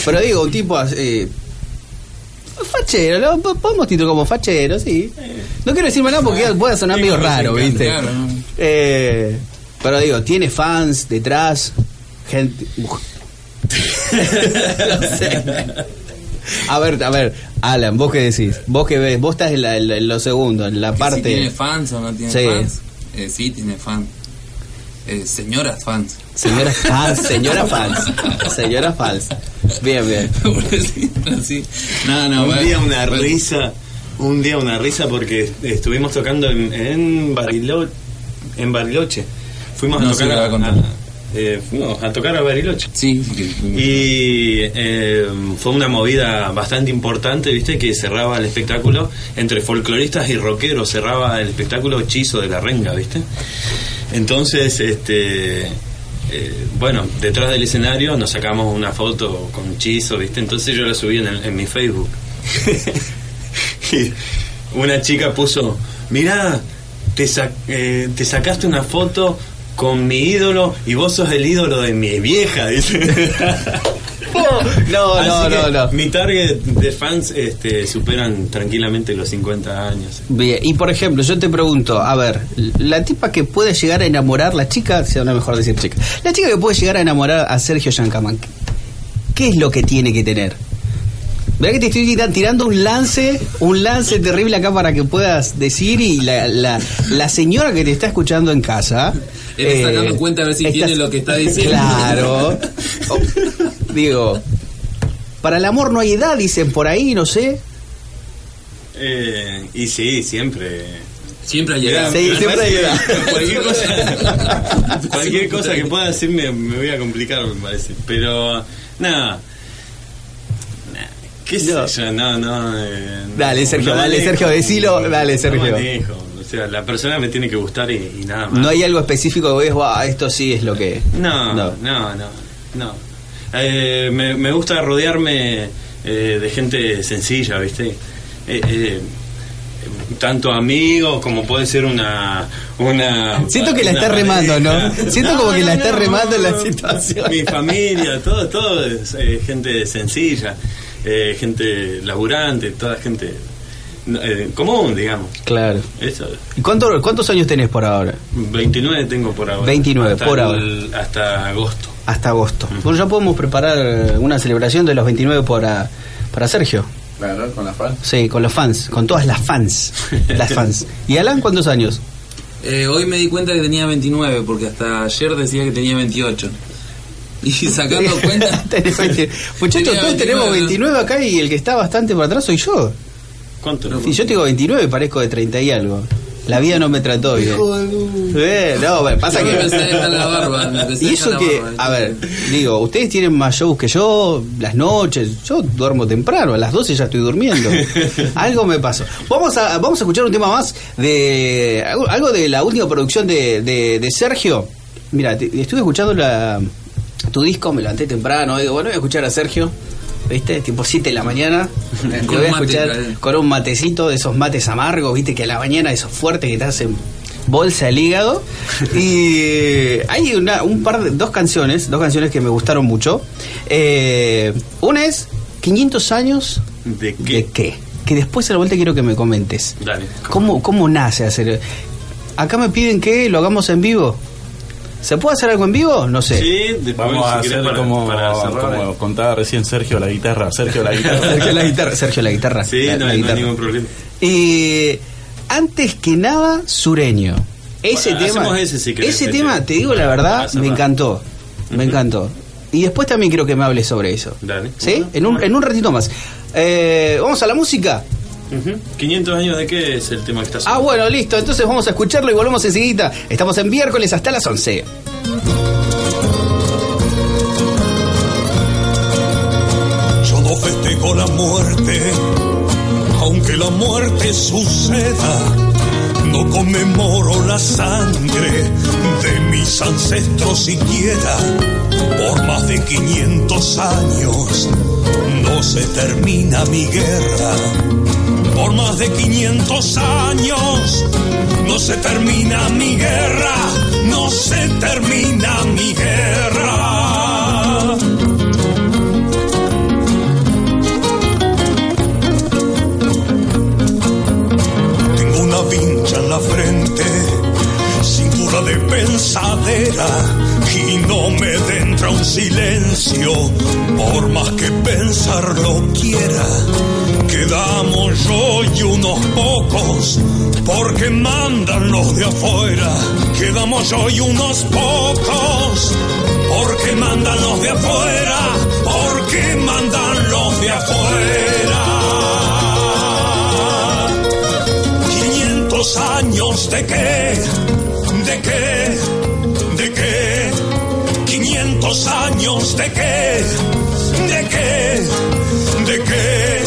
Pero digo, un tipo eh, fachero, lo po- podemos titular como fachero, sí. No quiero decirme nada porque puede sonar medio raro, ¿viste? Eh, pero digo, tiene fans detrás, gente. [laughs] no sé. A ver, a ver, Alan, vos qué decís, vos que ves, vos estás en, la- en lo segundo, en la parte. Si tiene fans o no tiene Sí. fans. Eh, sí, tiene fans. Eh, señoras fans. Señora fans, señora fans, señora fans. Bien, bien. [laughs] Pobrecito, sí. No, no, un bueno, día una bueno. risa, un día una risa porque estuvimos tocando en, en, Barilo- en Bariloche. Fuimos No, a tocar a a, eh, fuimos a tocar a Bariloche. Sí, Y eh, fue una movida bastante importante, viste, que cerraba el espectáculo entre folcloristas y rockeros, cerraba el espectáculo hechizo de la renga, viste. Entonces, este, eh, bueno, detrás del escenario nos sacamos una foto con hechizo, viste. Entonces yo la subí en, el- en mi Facebook. [laughs] y una chica puso, mirá, te, eh, te sacaste una foto con mi ídolo y vos sos el ídolo de mi vieja, dice. [laughs] No, no, no, no. Mi target de fans este, superan tranquilamente los 50 años. Bien, y por ejemplo, yo te pregunto, a ver, la tipa que puede llegar a enamorar, la chica, sea no mejor decir chica, la chica que puede llegar a enamorar a Sergio Yancaman, ¿qué es lo que tiene que tener? Verá que te estoy tira- tirando un lance, un lance terrible acá para que puedas decir y la, la, la señora que te está escuchando en casa... Él está dando cuenta a ver si estás- tiene lo que está diciendo. Claro. Oh, [laughs] digo, para el amor no hay edad, dicen por ahí, no sé. Eh, y sí, siempre. Siempre hay edad. Sí, siempre hay edad. [laughs] Cualquier cosa, [laughs] cualquier cosa que pueda decir me, voy a complicar, me parece. Pero, nada. ¿Qué sé No. yo? No, no. eh, Dale, Sergio, no dale, manejo, Sergio, decilo, dale, Sergio. No manejo, o sea, la persona me tiene que gustar y, y nada más. No hay algo específico que ves, "Buah, esto sí es lo que... No, No. no, no, no. Eh, me, me gusta rodearme eh, de gente sencilla, ¿viste? Eh, eh, tanto amigos como puede ser una... una Siento que la está remando, ¿no? Siento como que la está no, remando la situación. Mi familia, todo, todo es eh, gente sencilla, eh, gente laburante, toda gente eh, común, digamos. Claro. Eso. ¿Y cuánto- cuántos años tenés por ahora? 29 tengo por ahora. 29 Hasta por ahora. el- hasta agosto. Hasta agosto. Bueno, ya podemos preparar una celebración de los 29 para, para Sergio. Claro, con la fan. Sí, con los fans, con todas las fans. Las fans. ¿Y Alan cuántos años? Eh, hoy me di cuenta que tenía 29, porque hasta ayer decía que tenía 28. Y [laughs] sacando cuenta. Tenés 20. Muchachos, tenía todos tenemos 29, 29 acá y el que está bastante por atrás soy yo. ¿Cuánto? Y yo tengo 29 y parezco de 30 y algo. La vida no me trató bien. Eh, no, pasa que. la barba, [laughs] Y eso que, a ver, digo, ustedes tienen más shows que yo, las noches, yo duermo temprano, a las 12 ya estoy durmiendo. [laughs] algo me pasó. Vamos a, vamos a escuchar un tema más de algo, de la última producción de, de, de Sergio. Mira, te- estuve escuchando la, tu disco, me levanté temprano, digo, bueno, voy a escuchar a Sergio. ¿Viste? Tipo 7 de la mañana. [laughs] Lo voy a escuchar con un matecito de esos mates amargos, ¿viste? Que a la mañana esos fuertes que te hacen bolsa el hígado. Y hay una, un par de, dos canciones, dos canciones que me gustaron mucho. Eh, una es 500 años ¿De qué? de qué. Que después a la vuelta quiero que me comentes. Dale. ¿Cómo, cómo nace hacer? Acá me piden que lo hagamos en vivo. ¿Se puede hacer algo en vivo? No sé. Sí, Vamos a hacer para- como, para cerrar, como contaba recién Sergio la guitarra. Sergio la guitarra. [laughs] Sergio la guitarra. Sergio la guitarra. Sí, La- no, la hay- no guitarra. hay ningún problema. Eh, antes que nada, sureño. Ese Bueno, tema, ese si querés, ese Pepe. tema, te digo la verdad, me encantó. Me encantó. Y después también quiero que me hables sobre eso. Dale. ¿Sí? En un, en un ratito más. Eh, Vamos a la música. Ujú. 500 años de qué es el tema que está Ah, sonando? bueno, listo. Entonces vamos a escucharlo y volvemos enseguida. Estamos en miércoles hasta las 11. Yo no festejo la muerte, aunque la muerte suceda. No conmemoro la sangre de mis ancestros siquiera. Por más de 500 años no se termina mi guerra. Por más de 500 años. No se termina mi guerra, no se termina mi guerra. Tengo una vincha en la frente, cintura de pensadera y no me entra un silencio, por más que pensarlo quiera. Quedamos yo y unos pocos, porque mandan los de afuera. Quedamos yo y unos pocos, porque mandan los de afuera, porque mandan los de afuera. 500 años de qué, de qué, de qué. 500 años de qué, de qué, de qué.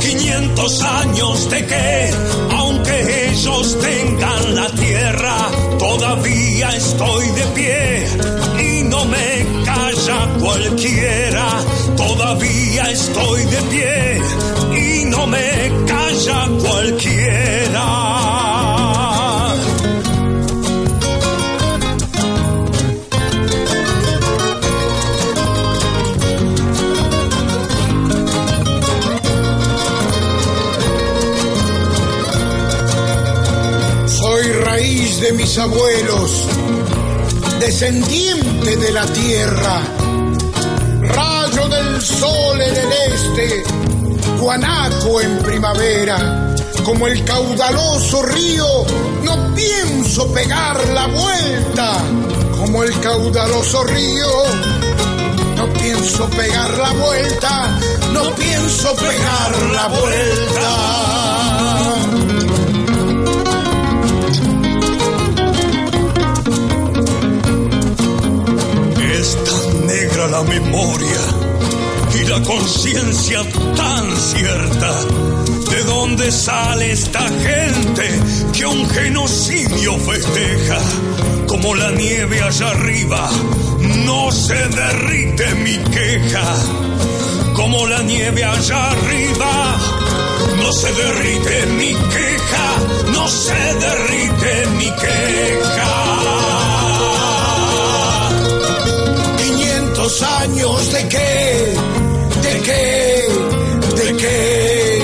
500 años de qué, aunque ellos tengan la tierra, todavía estoy de pie y no me calla cualquiera. Todavía estoy de pie y no me calla cualquiera. Abuelos, descendiente de la tierra, rayo del sol en el este, guanaco en primavera. Como el caudaloso río, no pienso pegar la vuelta. Como el caudaloso río, no pienso pegar la vuelta. No pienso pegar la vuelta. La memoria y la conciencia tan cierta. ¿De dónde sale esta gente que un genocidio festeja? Como la nieve allá arriba, no se derrite mi queja. Como la nieve allá arriba, no se derrite mi queja, no se derrite mi queja. Años de qué, de qué, de qué.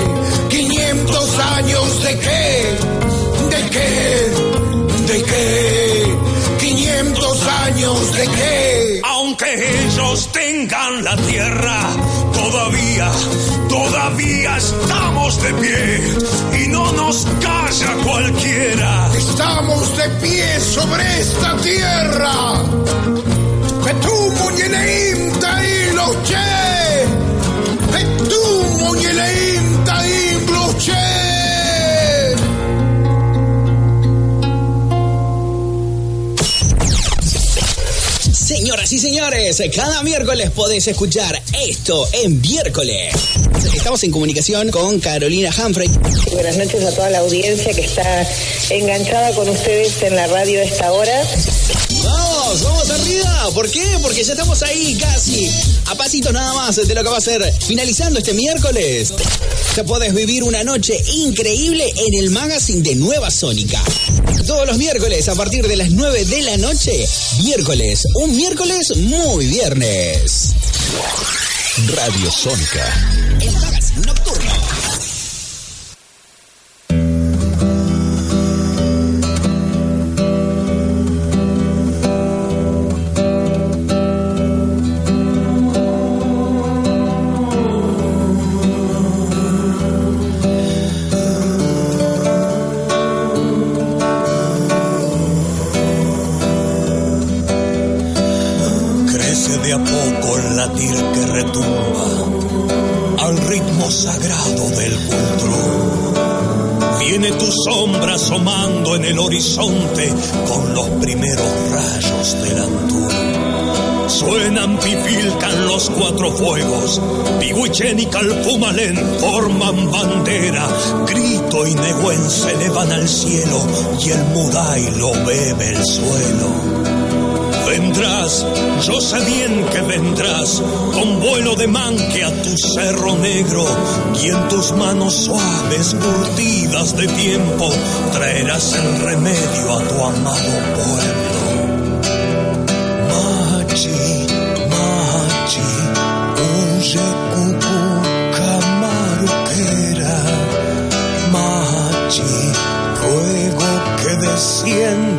500 años de qué, de qué, de qué. 500 años de qué. Aunque ellos tengan la tierra, todavía, todavía estamos de pie y no nos calla cualquiera. Estamos de pie sobre esta tierra. Petumo Ñeleim Taí Loche. Taí Loche. Señoras y señores, cada miércoles podés escuchar esto en miércoles. Estamos en comunicación con Carolina Humphrey. Buenas noches a toda la audiencia que está enganchada con ustedes en la radio a esta hora. Vamos, vamos arriba. ¿Por qué? Porque ya estamos ahí casi a pasitos nada más de lo que va a ser finalizando este miércoles. Ya podés vivir una noche increíble en el magazine de Nueva Sónica. Todos los miércoles a partir de las 9 de la noche. Miércoles, un miércoles muy viernes. Radio Sónica. El magazine nocturno. Pihuichen y Calpumalén forman bandera, grito y Nehuen se elevan al cielo y el Mudai lo bebe el suelo. Vendrá vendrás, yo sé bien que vendrás, con vuelo de manque a tu cerro negro, y en tus manos suaves, curtidas de tiempo, traerás el remedio a tu amado pueblo. Que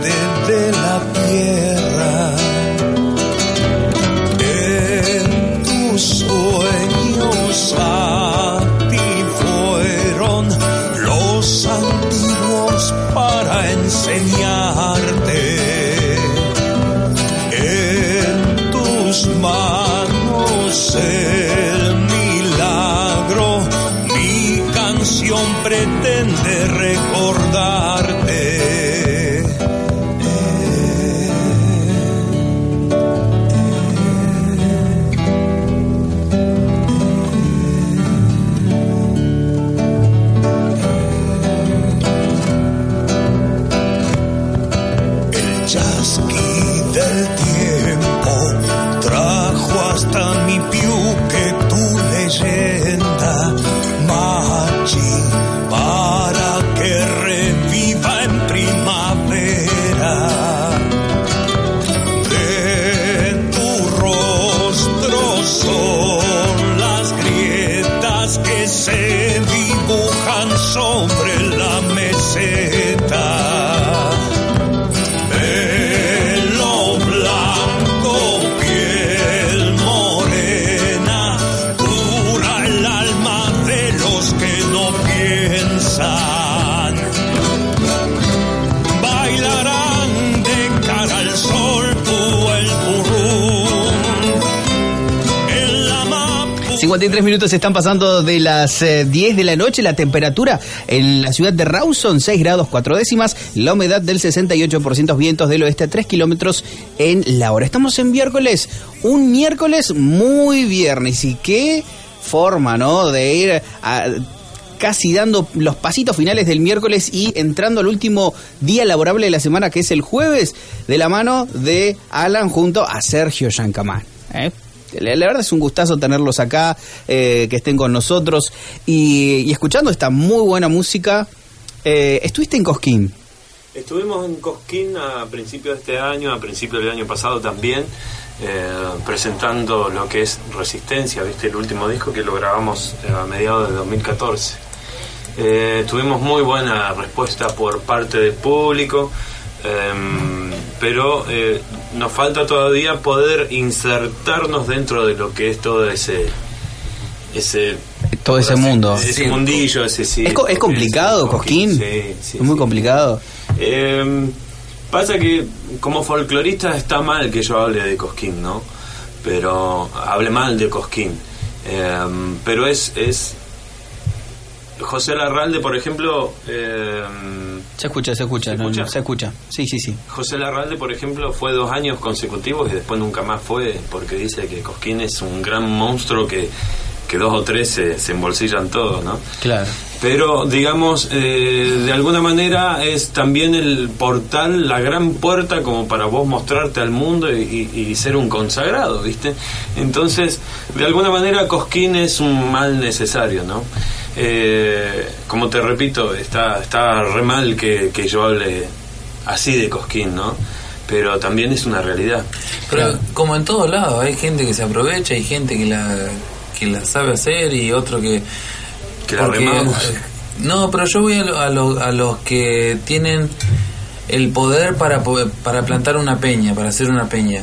minutos están pasando de las eh, 10 de la noche. La temperatura en la ciudad de Rawson, 6 grados 4 décimas. La humedad del 68%, vientos del oeste a 3 kilómetros en la hora. Estamos en miércoles, un miércoles muy viernes. ¿Y qué forma, no? De ir a casi dando los pasitos finales del miércoles y entrando al último día laborable de la semana, que es el jueves, de la mano de Alan junto a Sergio Yancamán. ¿eh? La, la verdad es un gustazo tenerlos acá, eh, que estén con nosotros y, escuchando esta muy buena música. Eh, estuviste en Cosquín. Estuvimos en Cosquín a principios de este año, a principios del año pasado también, eh, presentando lo que es Resistencia, ¿viste? El último disco que lo grabamos a mediados de 2014. Eh, tuvimos muy buena respuesta por parte del público, em, pero nos falta todavía poder insertarnos dentro de lo que es todo ese... ese Todo ese mundo. ese mundillo, ese sí. ¿Es, co- es complicado, ese Cosquín? Sí, sí, es muy complicado. eh, pasa que como folclorista está mal que yo hable de Cosquín, ¿no? Pero hable mal de Cosquín. Eh, pero es, es José Larralde, por ejemplo. eh, Se escucha, se escucha, no, escucha? no, se escucha. Sí, sí, sí. José Larralde, por ejemplo, fue dos años consecutivos y después nunca más fue porque dice que Cosquín es un gran monstruo que, que dos o tres se, se embolsillan todo, ¿no? Claro. Pero, digamos, eh, de alguna manera es también el portal, la gran puerta como para vos mostrarte al mundo y, y- y ser un consagrado, ¿viste? Entonces, de alguna manera Cosquín es un mal necesario, ¿no? Eh, como te repito, está, está re mal que, que yo hable así de Cosquín, ¿no? Pero también es una realidad. Pero como en todos lados, hay gente que se aprovecha, hay gente que la, que la sabe hacer y otro que... Que la remamos. No, pero yo voy a, lo- a, lo- a los que tienen el poder para, para plantar una peña, para hacer una peña.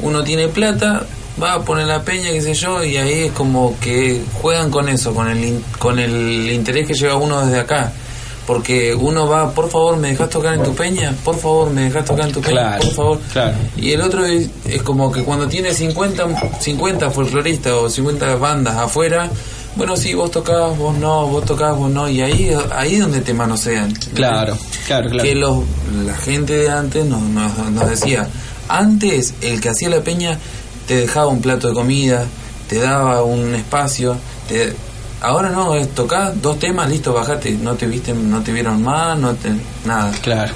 Uno tiene plata, va a poner la peña, qué sé yo, y ahí es como que juegan con eso, con el, con el interés que lleva uno desde acá. Porque uno va, por favor, ¿me dejas tocar en tu peña? Por favor, ¿me dejas tocar en tu peña? Claro, Por favor. claro. Y el otro es, es como que cuando tiene 50, 50 folcloristas o 50 bandas afuera, bueno, sí, vos tocás, vos no, vos tocás, vos no, y ahí ahí es donde te manosean. Claro, claro, claro. Que los, la gente de antes nos, nos, nos decía, antes el que hacía la peña te dejaba un plato de comida, te daba un espacio, te, ahora no, es tocar dos temas, listo, bajate, no te viste, no te vieron más, no te, nada. Claro.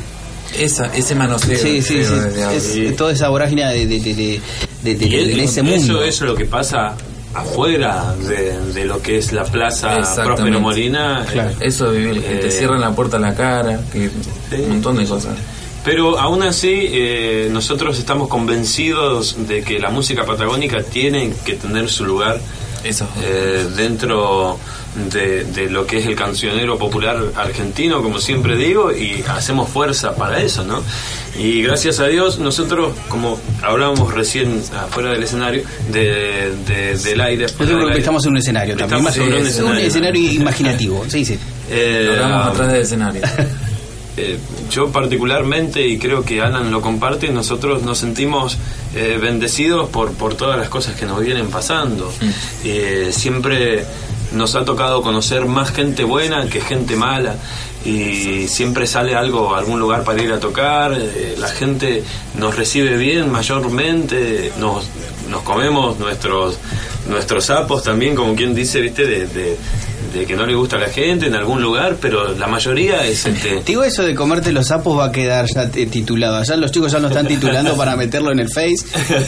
Esa, ese manoseo. Sí, sí, sí. Es, toda esa vorágine de, de, de, de, de- de- Y de él- ese eso, mundo. eso es lo que pasa afuera de, de lo que es la plaza. Próspero Molina. Claro. eh, Eso de vivir, que te eh, cierran la puerta a la cara, que un montón de cosas. Pero aún así, eh, nosotros estamos convencidos de que la música patagónica tiene que tener su lugar eh, dentro de, de lo que es el cancionero popular argentino, como siempre digo, y hacemos fuerza para eso, ¿no? Y gracias a Dios, nosotros, como hablábamos recién afuera del escenario, de, de- del aire. Yo creo que estamos en un escenario también. Estamos sobre un Es un escenario. escenario imaginativo. Sí, sí. Eh, Logramos atrás del escenario. [laughs] Eh, yo particularmente, y creo que Alan lo comparte, nosotros nos sentimos eh, bendecidos por, por todas las cosas que nos vienen pasando. Eh, siempre nos ha tocado conocer más gente buena que gente mala y siempre sale algo, algún lugar para ir a tocar, eh, la gente nos recibe bien mayormente, nos, nos comemos nuestros nuestros sapos también, como quien dice, viste, de, de- de que no le gusta a la gente en algún lugar, pero la mayoría es este, Te [laughs] Digo, eso de comerte los sapos va a quedar ya titulado. Allá los chicos ya lo están titulando para meterlo en el Face.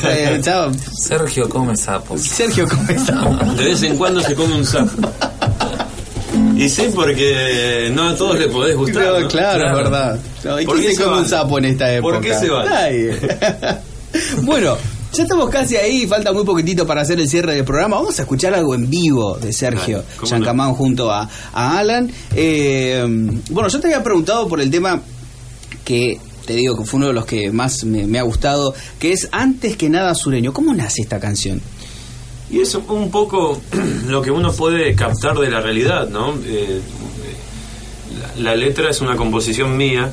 Eh, [laughs] chao. Sergio come sapos. Sergio come [laughs] sapos. De vez en cuando se come un sapo. Y sí, porque no a todos le podés gustar. No, ¿no? claro, es verdad. No, ¿Y ¿Por quién qué se se come un sapo en esta época? ¿Por qué se? Nadie. bueno, ya estamos casi ahí, falta muy poquitito para hacer el cierre del programa. Vamos a escuchar algo en vivo de Sergio Dale, ¿cómo Chancamán junto a, a Alan. Eh, bueno, yo te había preguntado por el tema que te digo que fue uno de los que más me, me ha gustado, que es Antes que nada sureño. ¿Cómo nace esta canción? Y es un poco [clears throat] lo que uno puede captar de la realidad, ¿no? Eh, la, la letra es una composición mía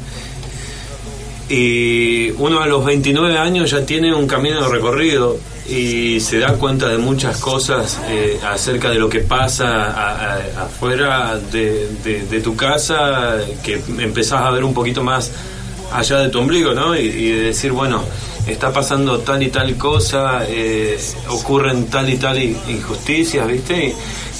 y uno a los 29 años ya tiene un camino recorrido y se da cuenta de muchas cosas eh, acerca de lo que pasa afuera de, tu casa, que empezás a ver un poquito más allá de tu ombligo, ¿no? Y, y de decir, bueno, está pasando tal y tal cosa, eh, ocurren tal y tal injusticias, ¿viste?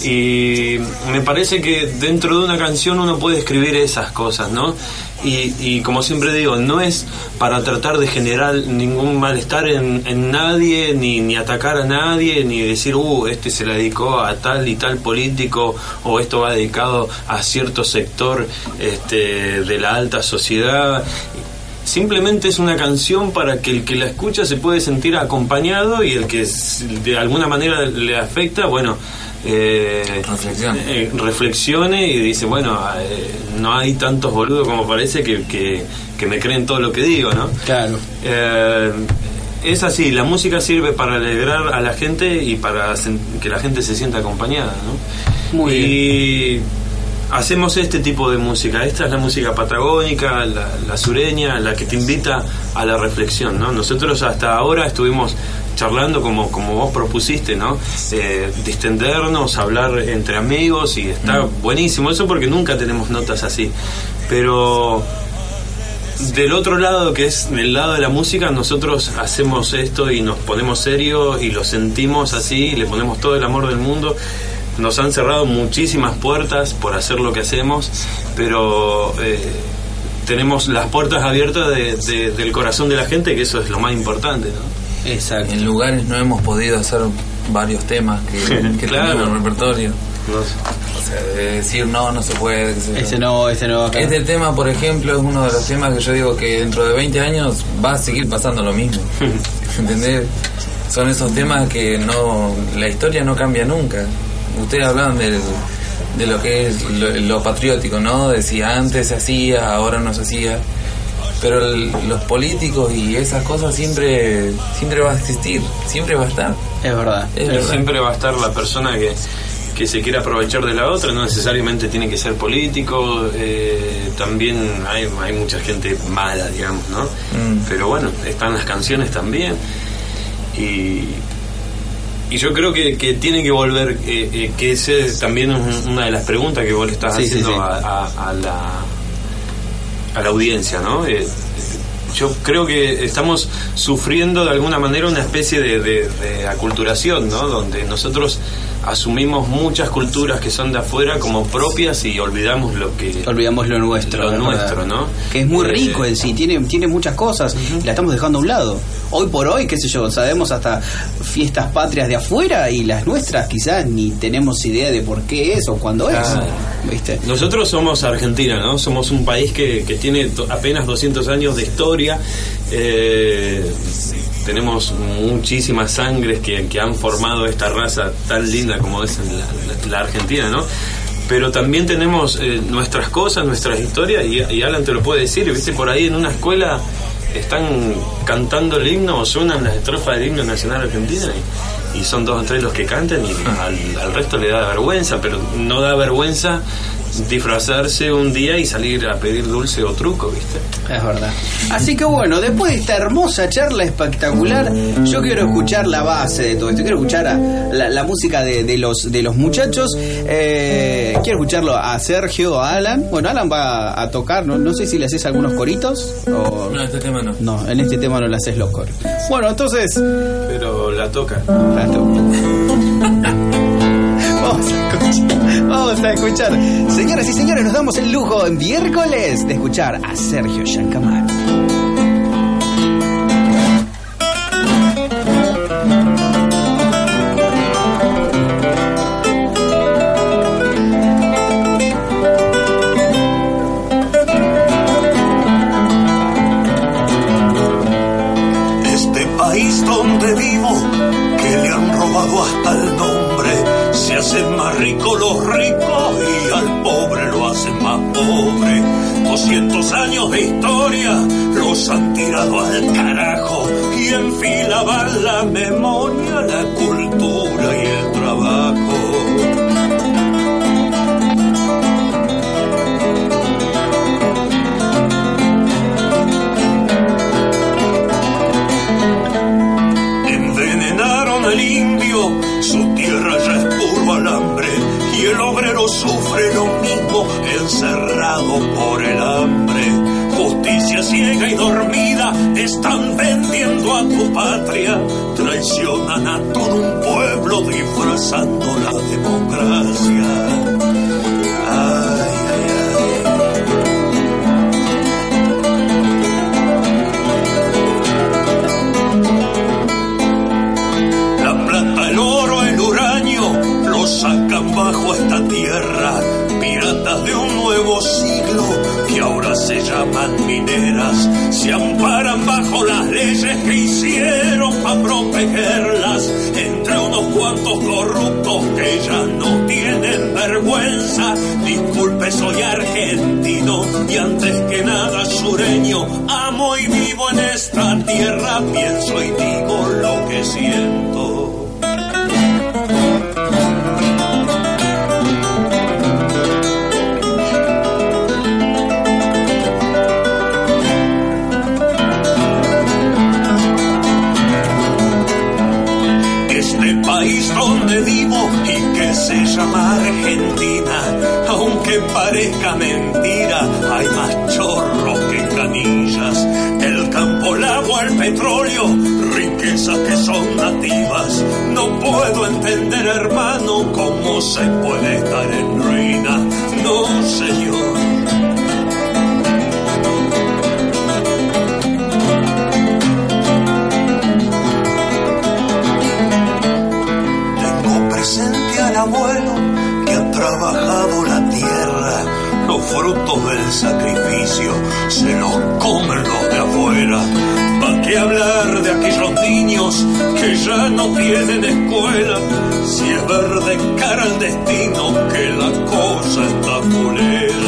Y me parece que dentro de una canción uno puede escribir esas cosas, ¿no? Y, y como siempre digo, no es para tratar de generar ningún malestar en, nadie, ni, ni atacar a nadie, ni decir, uh, este se la dedicó a tal y tal político, o esto va dedicado a cierto sector este, de la alta sociedad. Simplemente es una canción para que el que la escucha se puede sentir acompañado y el que de alguna manera le afecta, bueno, eh, eh, reflexione y dice, bueno, eh, no hay tantos boludos como parece que, que, que me creen todo lo que digo, ¿no? Claro. Eh, es así, la música sirve para alegrar a la gente y para que la gente se sienta acompañada, ¿no? Muy y hacemos este tipo de música. Esta es la música patagónica, la, la sureña, la que te invita a la reflexión, ¿no? Nosotros hasta ahora estuvimos charlando como, como vos propusiste, ¿no? Eh, distendernos, hablar entre amigos y está buenísimo eso porque nunca tenemos notas así. Pero del otro lado, que es del lado de la música, nosotros hacemos esto y nos ponemos serios y lo sentimos así y le ponemos todo el amor del mundo. Nos han cerrado muchísimas puertas por hacer lo que hacemos, pero eh, tenemos las puertas abiertas de- de- del corazón de la gente, que eso es lo más importante, ¿no? Exacto. En lugares no hemos podido hacer varios temas que, que Claro. tenemos en el repertorio. O sea, de decir no, no se puede. sé. Ese no, ese no. acá. Este tema, por ejemplo, es uno de los temas que yo digo que dentro de 20 años va a seguir pasando lo mismo. [laughs] ¿Entendés? Son esos temas que no la historia no cambia nunca. Ustedes hablan del, de lo que es lo, lo patriótico, ¿no? De si antes se hacía, ahora no se hacía. Pero el- los políticos y esas cosas siempre siempre va a existir, siempre va a estar. Es verdad. Es verdad. Siempre va a estar la persona que, que se quiere aprovechar de la otra, no necesariamente tiene que ser político, eh, también hay, hay mucha gente mala, digamos, ¿no? Pero bueno, están las canciones también. Y, y yo creo que, que tiene que volver, eh, eh, que ese también es un- una de las preguntas que vos le estás Sí, sí, haciendo sí. A, a- a la, a la audiencia, ¿no? Eh, yo creo que estamos sufriendo de alguna manera una especie de, de- de aculturación, ¿no? Donde nosotros asumimos muchas culturas que son de afuera como propias y olvidamos lo que olvidamos lo nuestro lo es nuestro no que es muy Eh, rico en sí tiene tiene muchas cosas y la estamos dejando a un lado. Hoy por hoy qué sé yo sabemos hasta fiestas patrias de afuera y las nuestras quizás ni tenemos idea de por qué es o cuándo es viste Nosotros somos Argentina, ¿no? Somos un país que, que tiene apenas 200 años de historia. eh, tenemos muchísimas sangres que, que han formado esta raza tan linda como es la, la- Argentina, ¿no? Pero también tenemos eh, nuestras cosas, nuestras historias, y, y Alan te lo puede decir, ¿viste? Por ahí en una escuela están cantando el himno o suenan las estrofas del himno nacional argentino y, y son dos o tres los que cantan y al, al resto le da vergüenza, pero no da vergüenza disfrazarse un día y salir a pedir dulce o truco, ¿viste? Es verdad. Así que bueno, después de esta hermosa charla espectacular, yo quiero escuchar la base de todo esto. Quiero escuchar a la, la música de, de los de los muchachos. Eh, quiero escucharlo a Sergio, a Alan. Bueno, Alan va a tocar, no, no sé si le haces algunos coritos o... No, este tema no. No, en este tema no le haces los coros. Bueno, entonces... Pero la toca. La toca. [laughs] Vamos a escuchar. Vamos a escuchar. Señoras y señores, nos damos el lujo en miércoles de escuchar a Sergio Yancamar. Parezca mentira, hay más chorros que canillas. El campo, el agua, el petróleo, riquezas que son nativas. No puedo entender, hermano, cómo se puede estar en ruina. No, señor. Tengo presente al abuelo trabajado la tierra. Los frutos del sacrificio se los comen los de afuera. ¿Para qué hablar de aquellos niños que ya no tienen escuela? Si es verde cara al destino que la cosa está culera.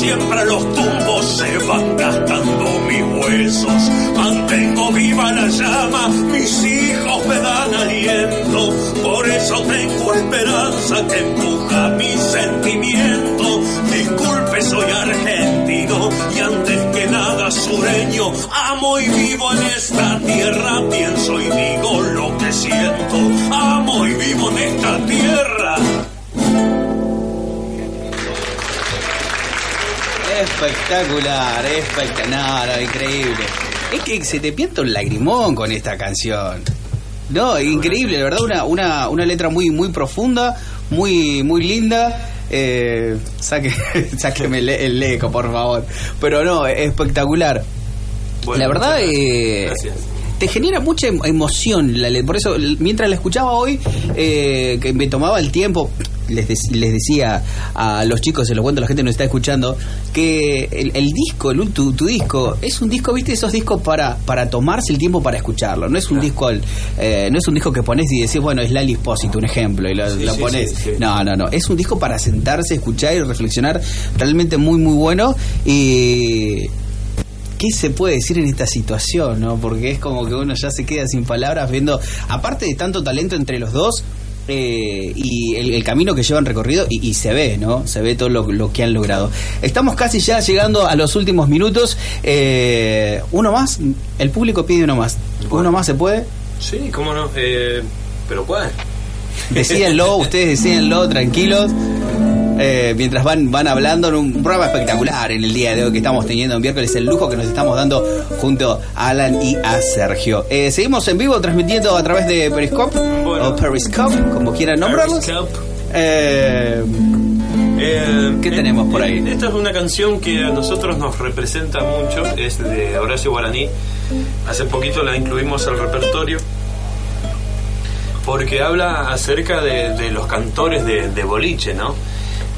Siempre los tumbos, se van gastando mis huesos. Mantengo viva la llama, mis hijos me dan aliento. Por eso tengo esperanza que empuja mi sentimiento. Disculpe, soy argentino y antes que nada sureño. Amo y vivo en esta tierra, pienso y digo Espectacular, espectacular, increíble. Es que se te pienta un lagrimón con esta canción. No, increíble, de verdad, una, una, una letra muy, muy profunda, muy, muy linda. Eh, saque, [laughs] sáqueme el, el eco, por favor. Pero no, espectacular. la verdad, eh, te genera mucha em- emoción. La, por eso, mientras la escuchaba hoy, eh, que me tomaba el tiempo, les, les decía a los chicos, se lo cuento, la gente nos está escuchando, que el, el disco, el, tu, tu disco, es un disco, viste, esos discos para, para tomarse el tiempo para escucharlo. No es un disco eh, no es un disco que pones y decís, bueno, es Lali Espósito, un ejemplo, y lo, Sí, lo sí, pones. sí, sí. No, no, no. Es un disco para sentarse, escuchar y reflexionar. Realmente muy, muy bueno. Y. ¿Qué se puede decir en esta situación, no? Porque es como que uno ya se queda sin palabras viendo, aparte de tanto talento entre los dos eh, y el, el camino que llevan recorrido, y, y se ve, ¿no? Se ve todo lo, lo que han logrado. Estamos casi ya llegando a los últimos minutos. Eh, uno más, el público pide uno más. ¿Uno más se puede? Sí, cómo no. Eh, pero ¿cuál? Decídenlo, ustedes decídenlo, tranquilos. Eh, mientras van, van hablando en un programa espectacular en el día de hoy que estamos teniendo en miércoles, el lujo que nos estamos dando junto a Alan y a Sergio. Eh, seguimos en vivo transmitiendo a través de Periscope o Periscope, como quieran nombrarlos. Eh, Eh, ¿Qué tenemos por ahí? eh, Esta es una canción que a nosotros nos representa mucho, es de Horacio Guaraní. Hace poquito la incluimos al repertorio porque habla acerca de, de los cantores de, de boliche, ¿no?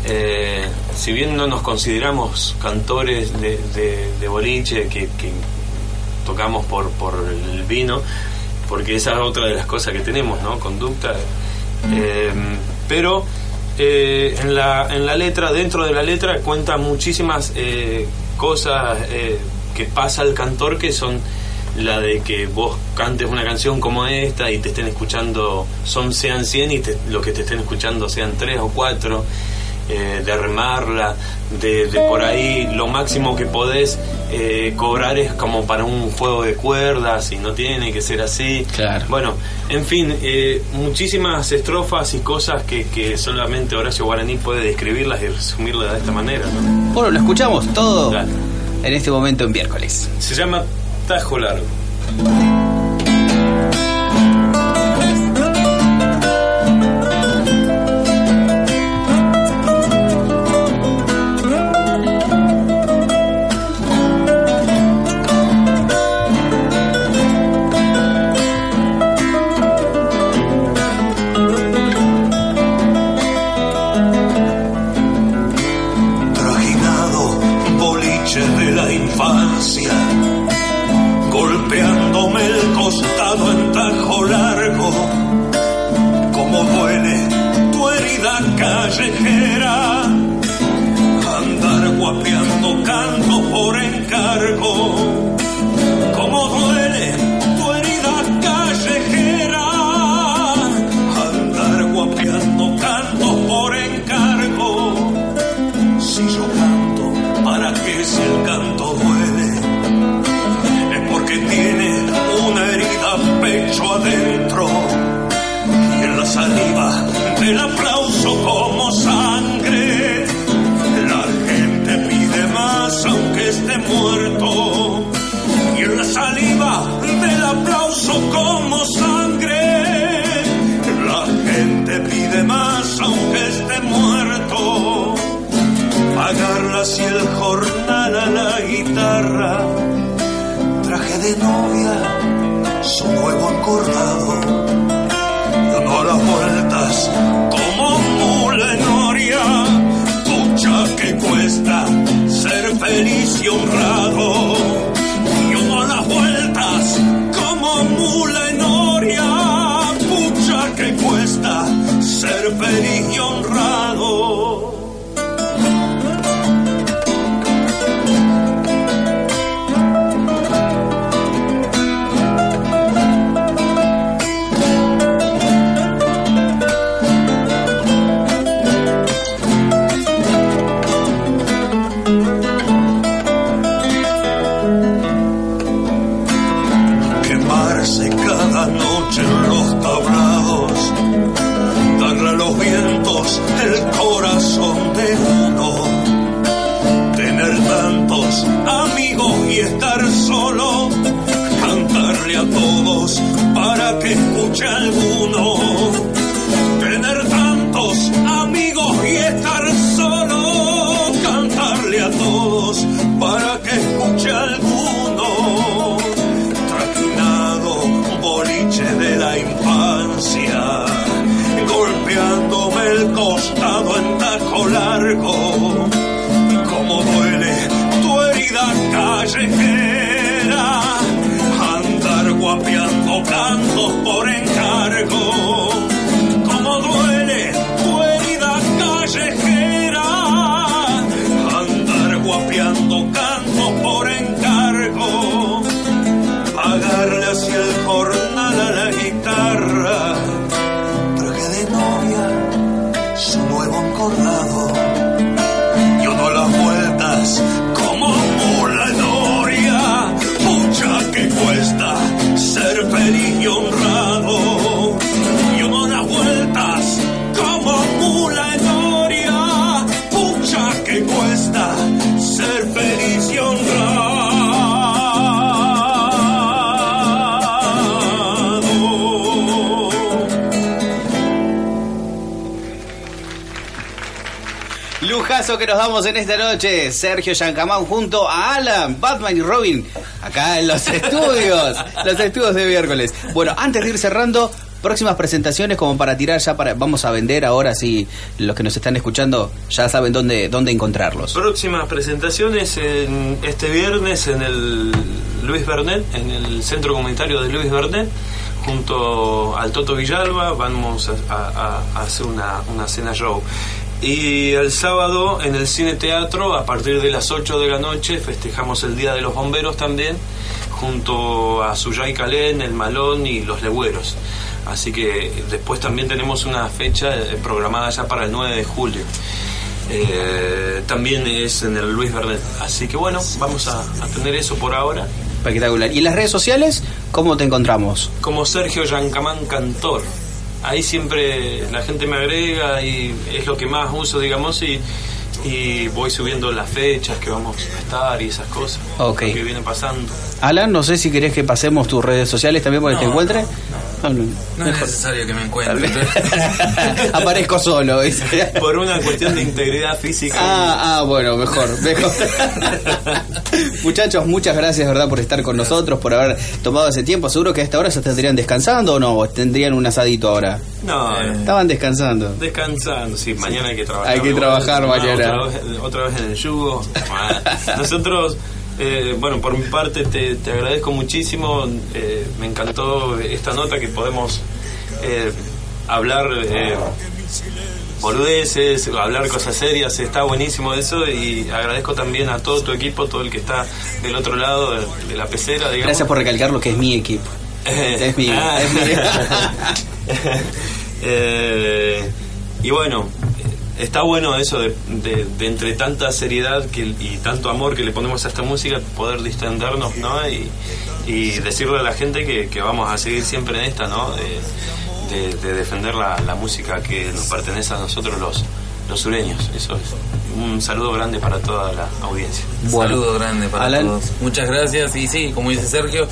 Eh, si bien no nos consideramos cantores de, de- boliche que, que tocamos por, por el vino, porque esa es otra de las cosas que tenemos, ¿no? Conducta. Eh, pero eh, en, la, en la letra, dentro de la letra, cuenta muchísimas eh, cosas que pasa al cantor que son la de que vos cantes una canción como esta y te estén escuchando, son sean 100 y te- lo que te estén escuchando sean 3 o 4, eh, de remarla, de, de por ahí lo máximo que podés eh, cobrar es como para un juego de cuerdas y no tiene que ser así. Bueno, en fin, eh, muchísimas estrofas y cosas que, que solamente Horacio Guaraní puede describirlas y resumirlas de esta manera. ¿no? bueno, lo escuchamos todo en este momento en miércoles. Se llama Tajo Largo. Y el jornal a la guitarra. Traje de novia su nuevo encordado. Dando las vueltas como mula en Oria. Pucha que cuesta ser feliz y honrado. Y uno a las vueltas como mula en Oria. Pucha que cuesta ser feliz y honrado. Que nos damos en esta noche. Sergio Yancamán junto a Alan, Batman y Robin. Acá en los [laughs] estudios. los estudios de miércoles. Bueno, antes de ir cerrando, próximas presentaciones como para tirar ya para. Vamos a vender ahora si los que nos están escuchando ya saben dónde, dónde encontrarlos. Próximas presentaciones en este viernes en el Luis Bernet, en el centro comunitario de Luis Bernet, junto al Toto Villalba, vamos a, a- a hacer una, una cena show. Y el sábado en el Cine Teatro, a partir de las 8 de la noche, festejamos el Día de los Bomberos también, junto a Suyay Calén, El Malón y Los Legüeros. Así que después también tenemos una fecha eh, programada ya para el 9 de julio. Eh, también es en el Luis Bernet. Así que bueno, vamos a, a tener eso por ahora. Espectacular. ¿Y en las redes sociales cómo te encontramos? Como Sergio Yancamán Cantor. Ahí siempre la gente me agrega y es lo que más uso, digamos, y, y voy subiendo las fechas que vamos a estar y esas cosas Ok. lo que viene pasando. Alan, no sé si querés que pasemos tus redes sociales también para que te encuentres. No, no, No es necesario que me encuentre. [laughs] Aparezco solo. Por una cuestión de integridad física. Ah, ah, bueno, mejor, mejor. [laughs] Muchachos, muchas gracias, ¿verdad?, por estar con nosotros, por haber tomado ese tiempo. Seguro que a esta hora se estarían descansando o no, o tendrían un asadito ahora. No, Estaban descansando. Descansando, sí, mañana hay que trabajar. Hay que trabajar mañana. Otra vez, otra vez en el yugo. Ah, Nosotros, eh, bueno, por mi parte te, te agradezco muchísimo. eh, me encantó esta nota que podemos eh, hablar boludeces, hablar cosas serias. Está buenísimo eso y agradezco también a todo tu equipo, todo el que está del otro lado de, de la pecera, digamos. Gracias por recalcar lo que es mi equipo. Es mi, Ah. es mi- [laughs] Eh, y bueno, está bueno eso de, de- de entre tanta seriedad que, y tanto amor que le ponemos a esta música, poder distendernos, ¿no? Y, y decirle a la gente que, que vamos a seguir siempre en esta, ¿no? De, de- de defender la, la música que nos pertenece a nosotros los, los sureños. Eso es. Un saludo grande para toda la audiencia. Un saludo grande para Alan. todos. Muchas gracias. Y sí, como dice Sergio,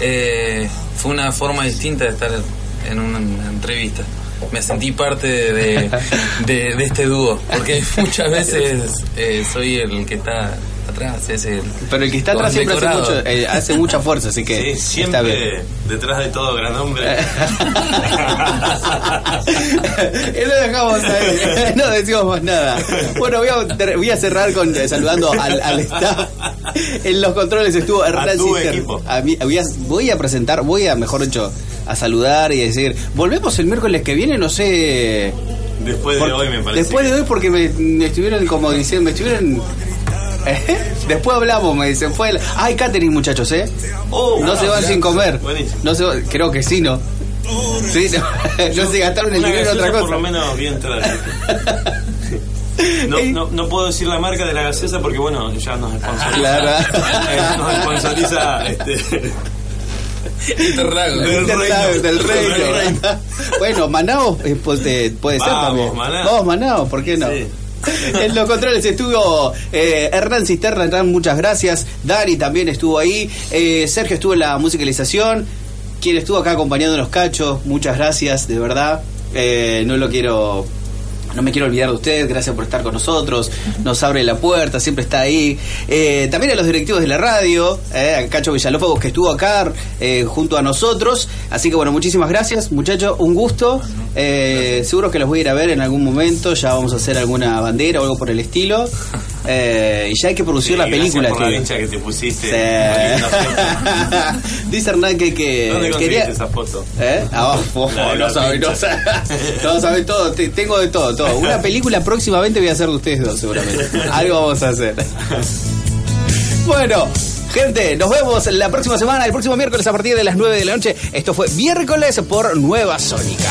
eh, fue una forma distinta de estar en una entrevista. Me sentí parte de, de- de este dúo, porque muchas veces eh, soy el que está atrás, es el Pero el que está atrás siempre hace, mucho, eh, hace mucha fuerza, así que Sí, está bien. siempre detrás de todo gran hombre. [laughs] Lo dejamos ahí, [laughs] no decimos más nada. Bueno, voy a, voy a cerrar con eh, saludando al, al staff. En los controles estuvo Hernán equipo. A mí- voy, a, voy a presentar, voy a, mejor dicho, a saludar y decir, volvemos el miércoles que viene, no sé... Después de hoy me parece. Después de hoy porque me, me estuvieron como diciendo, me estuvieron... [laughs] ¿Eh? Después hablamos, me dicen, fue el... Ay, catering, muchachos, ¿eh? Oh, no ah, se van mirá. sin comer. Buenísimo. No se van- creo que sí, ¿no? Sí, no, [laughs] no se gastaron el dinero en otra cosa. por lo menos bien. [laughs] No, no, no puedo decir la marca de la gaseosa porque bueno, ya nos sponsoriza. Claro. Eh, nos sponsoriza este, Interlago. Del Del, reino. del reino. Del reino. [laughs] bueno, Manao eh, pues, eh, puede ser también. Manao. Vamos, Manao, ¿por qué no? Sí. En los controles estuvo eh, Hernán Cisterna, Hernán, muchas gracias. Dari también estuvo ahí. Sergio estuvo en la musicalización. quien estuvo acá acompañándonos, Cacho, muchas gracias, de verdad. No lo quiero no me quiero olvidar de usted, gracias por estar con nosotros, nos abre la puerta, siempre está ahí. Eh, también a los directivos de la radio, eh, a Cacho Villalópagos que estuvo acá eh, junto a nosotros. Así que bueno, muchísimas gracias, muchachos, un gusto. Eh, seguro que los voy a ir a ver en algún momento, ya vamos a hacer alguna bandera o algo por el estilo. Eh, y ya hay que producir la película. Por la que- vincha que te pusiste. Sí. [laughs] Dice Hernán que, que ¿Dónde quería... esa foto? ¿Eh? Ah, oh, La no la sabe, no sabe, no sabe todo, te- tengo de todo, todo. Una película próximamente voy a hacer de ustedes dos, seguramente. Algo vamos a hacer. [laughs] Bueno, gente, nos vemos la próxima semana, el próximo miércoles a partir de las 9 de la noche. Esto fue miércoles por Nueva Sónica.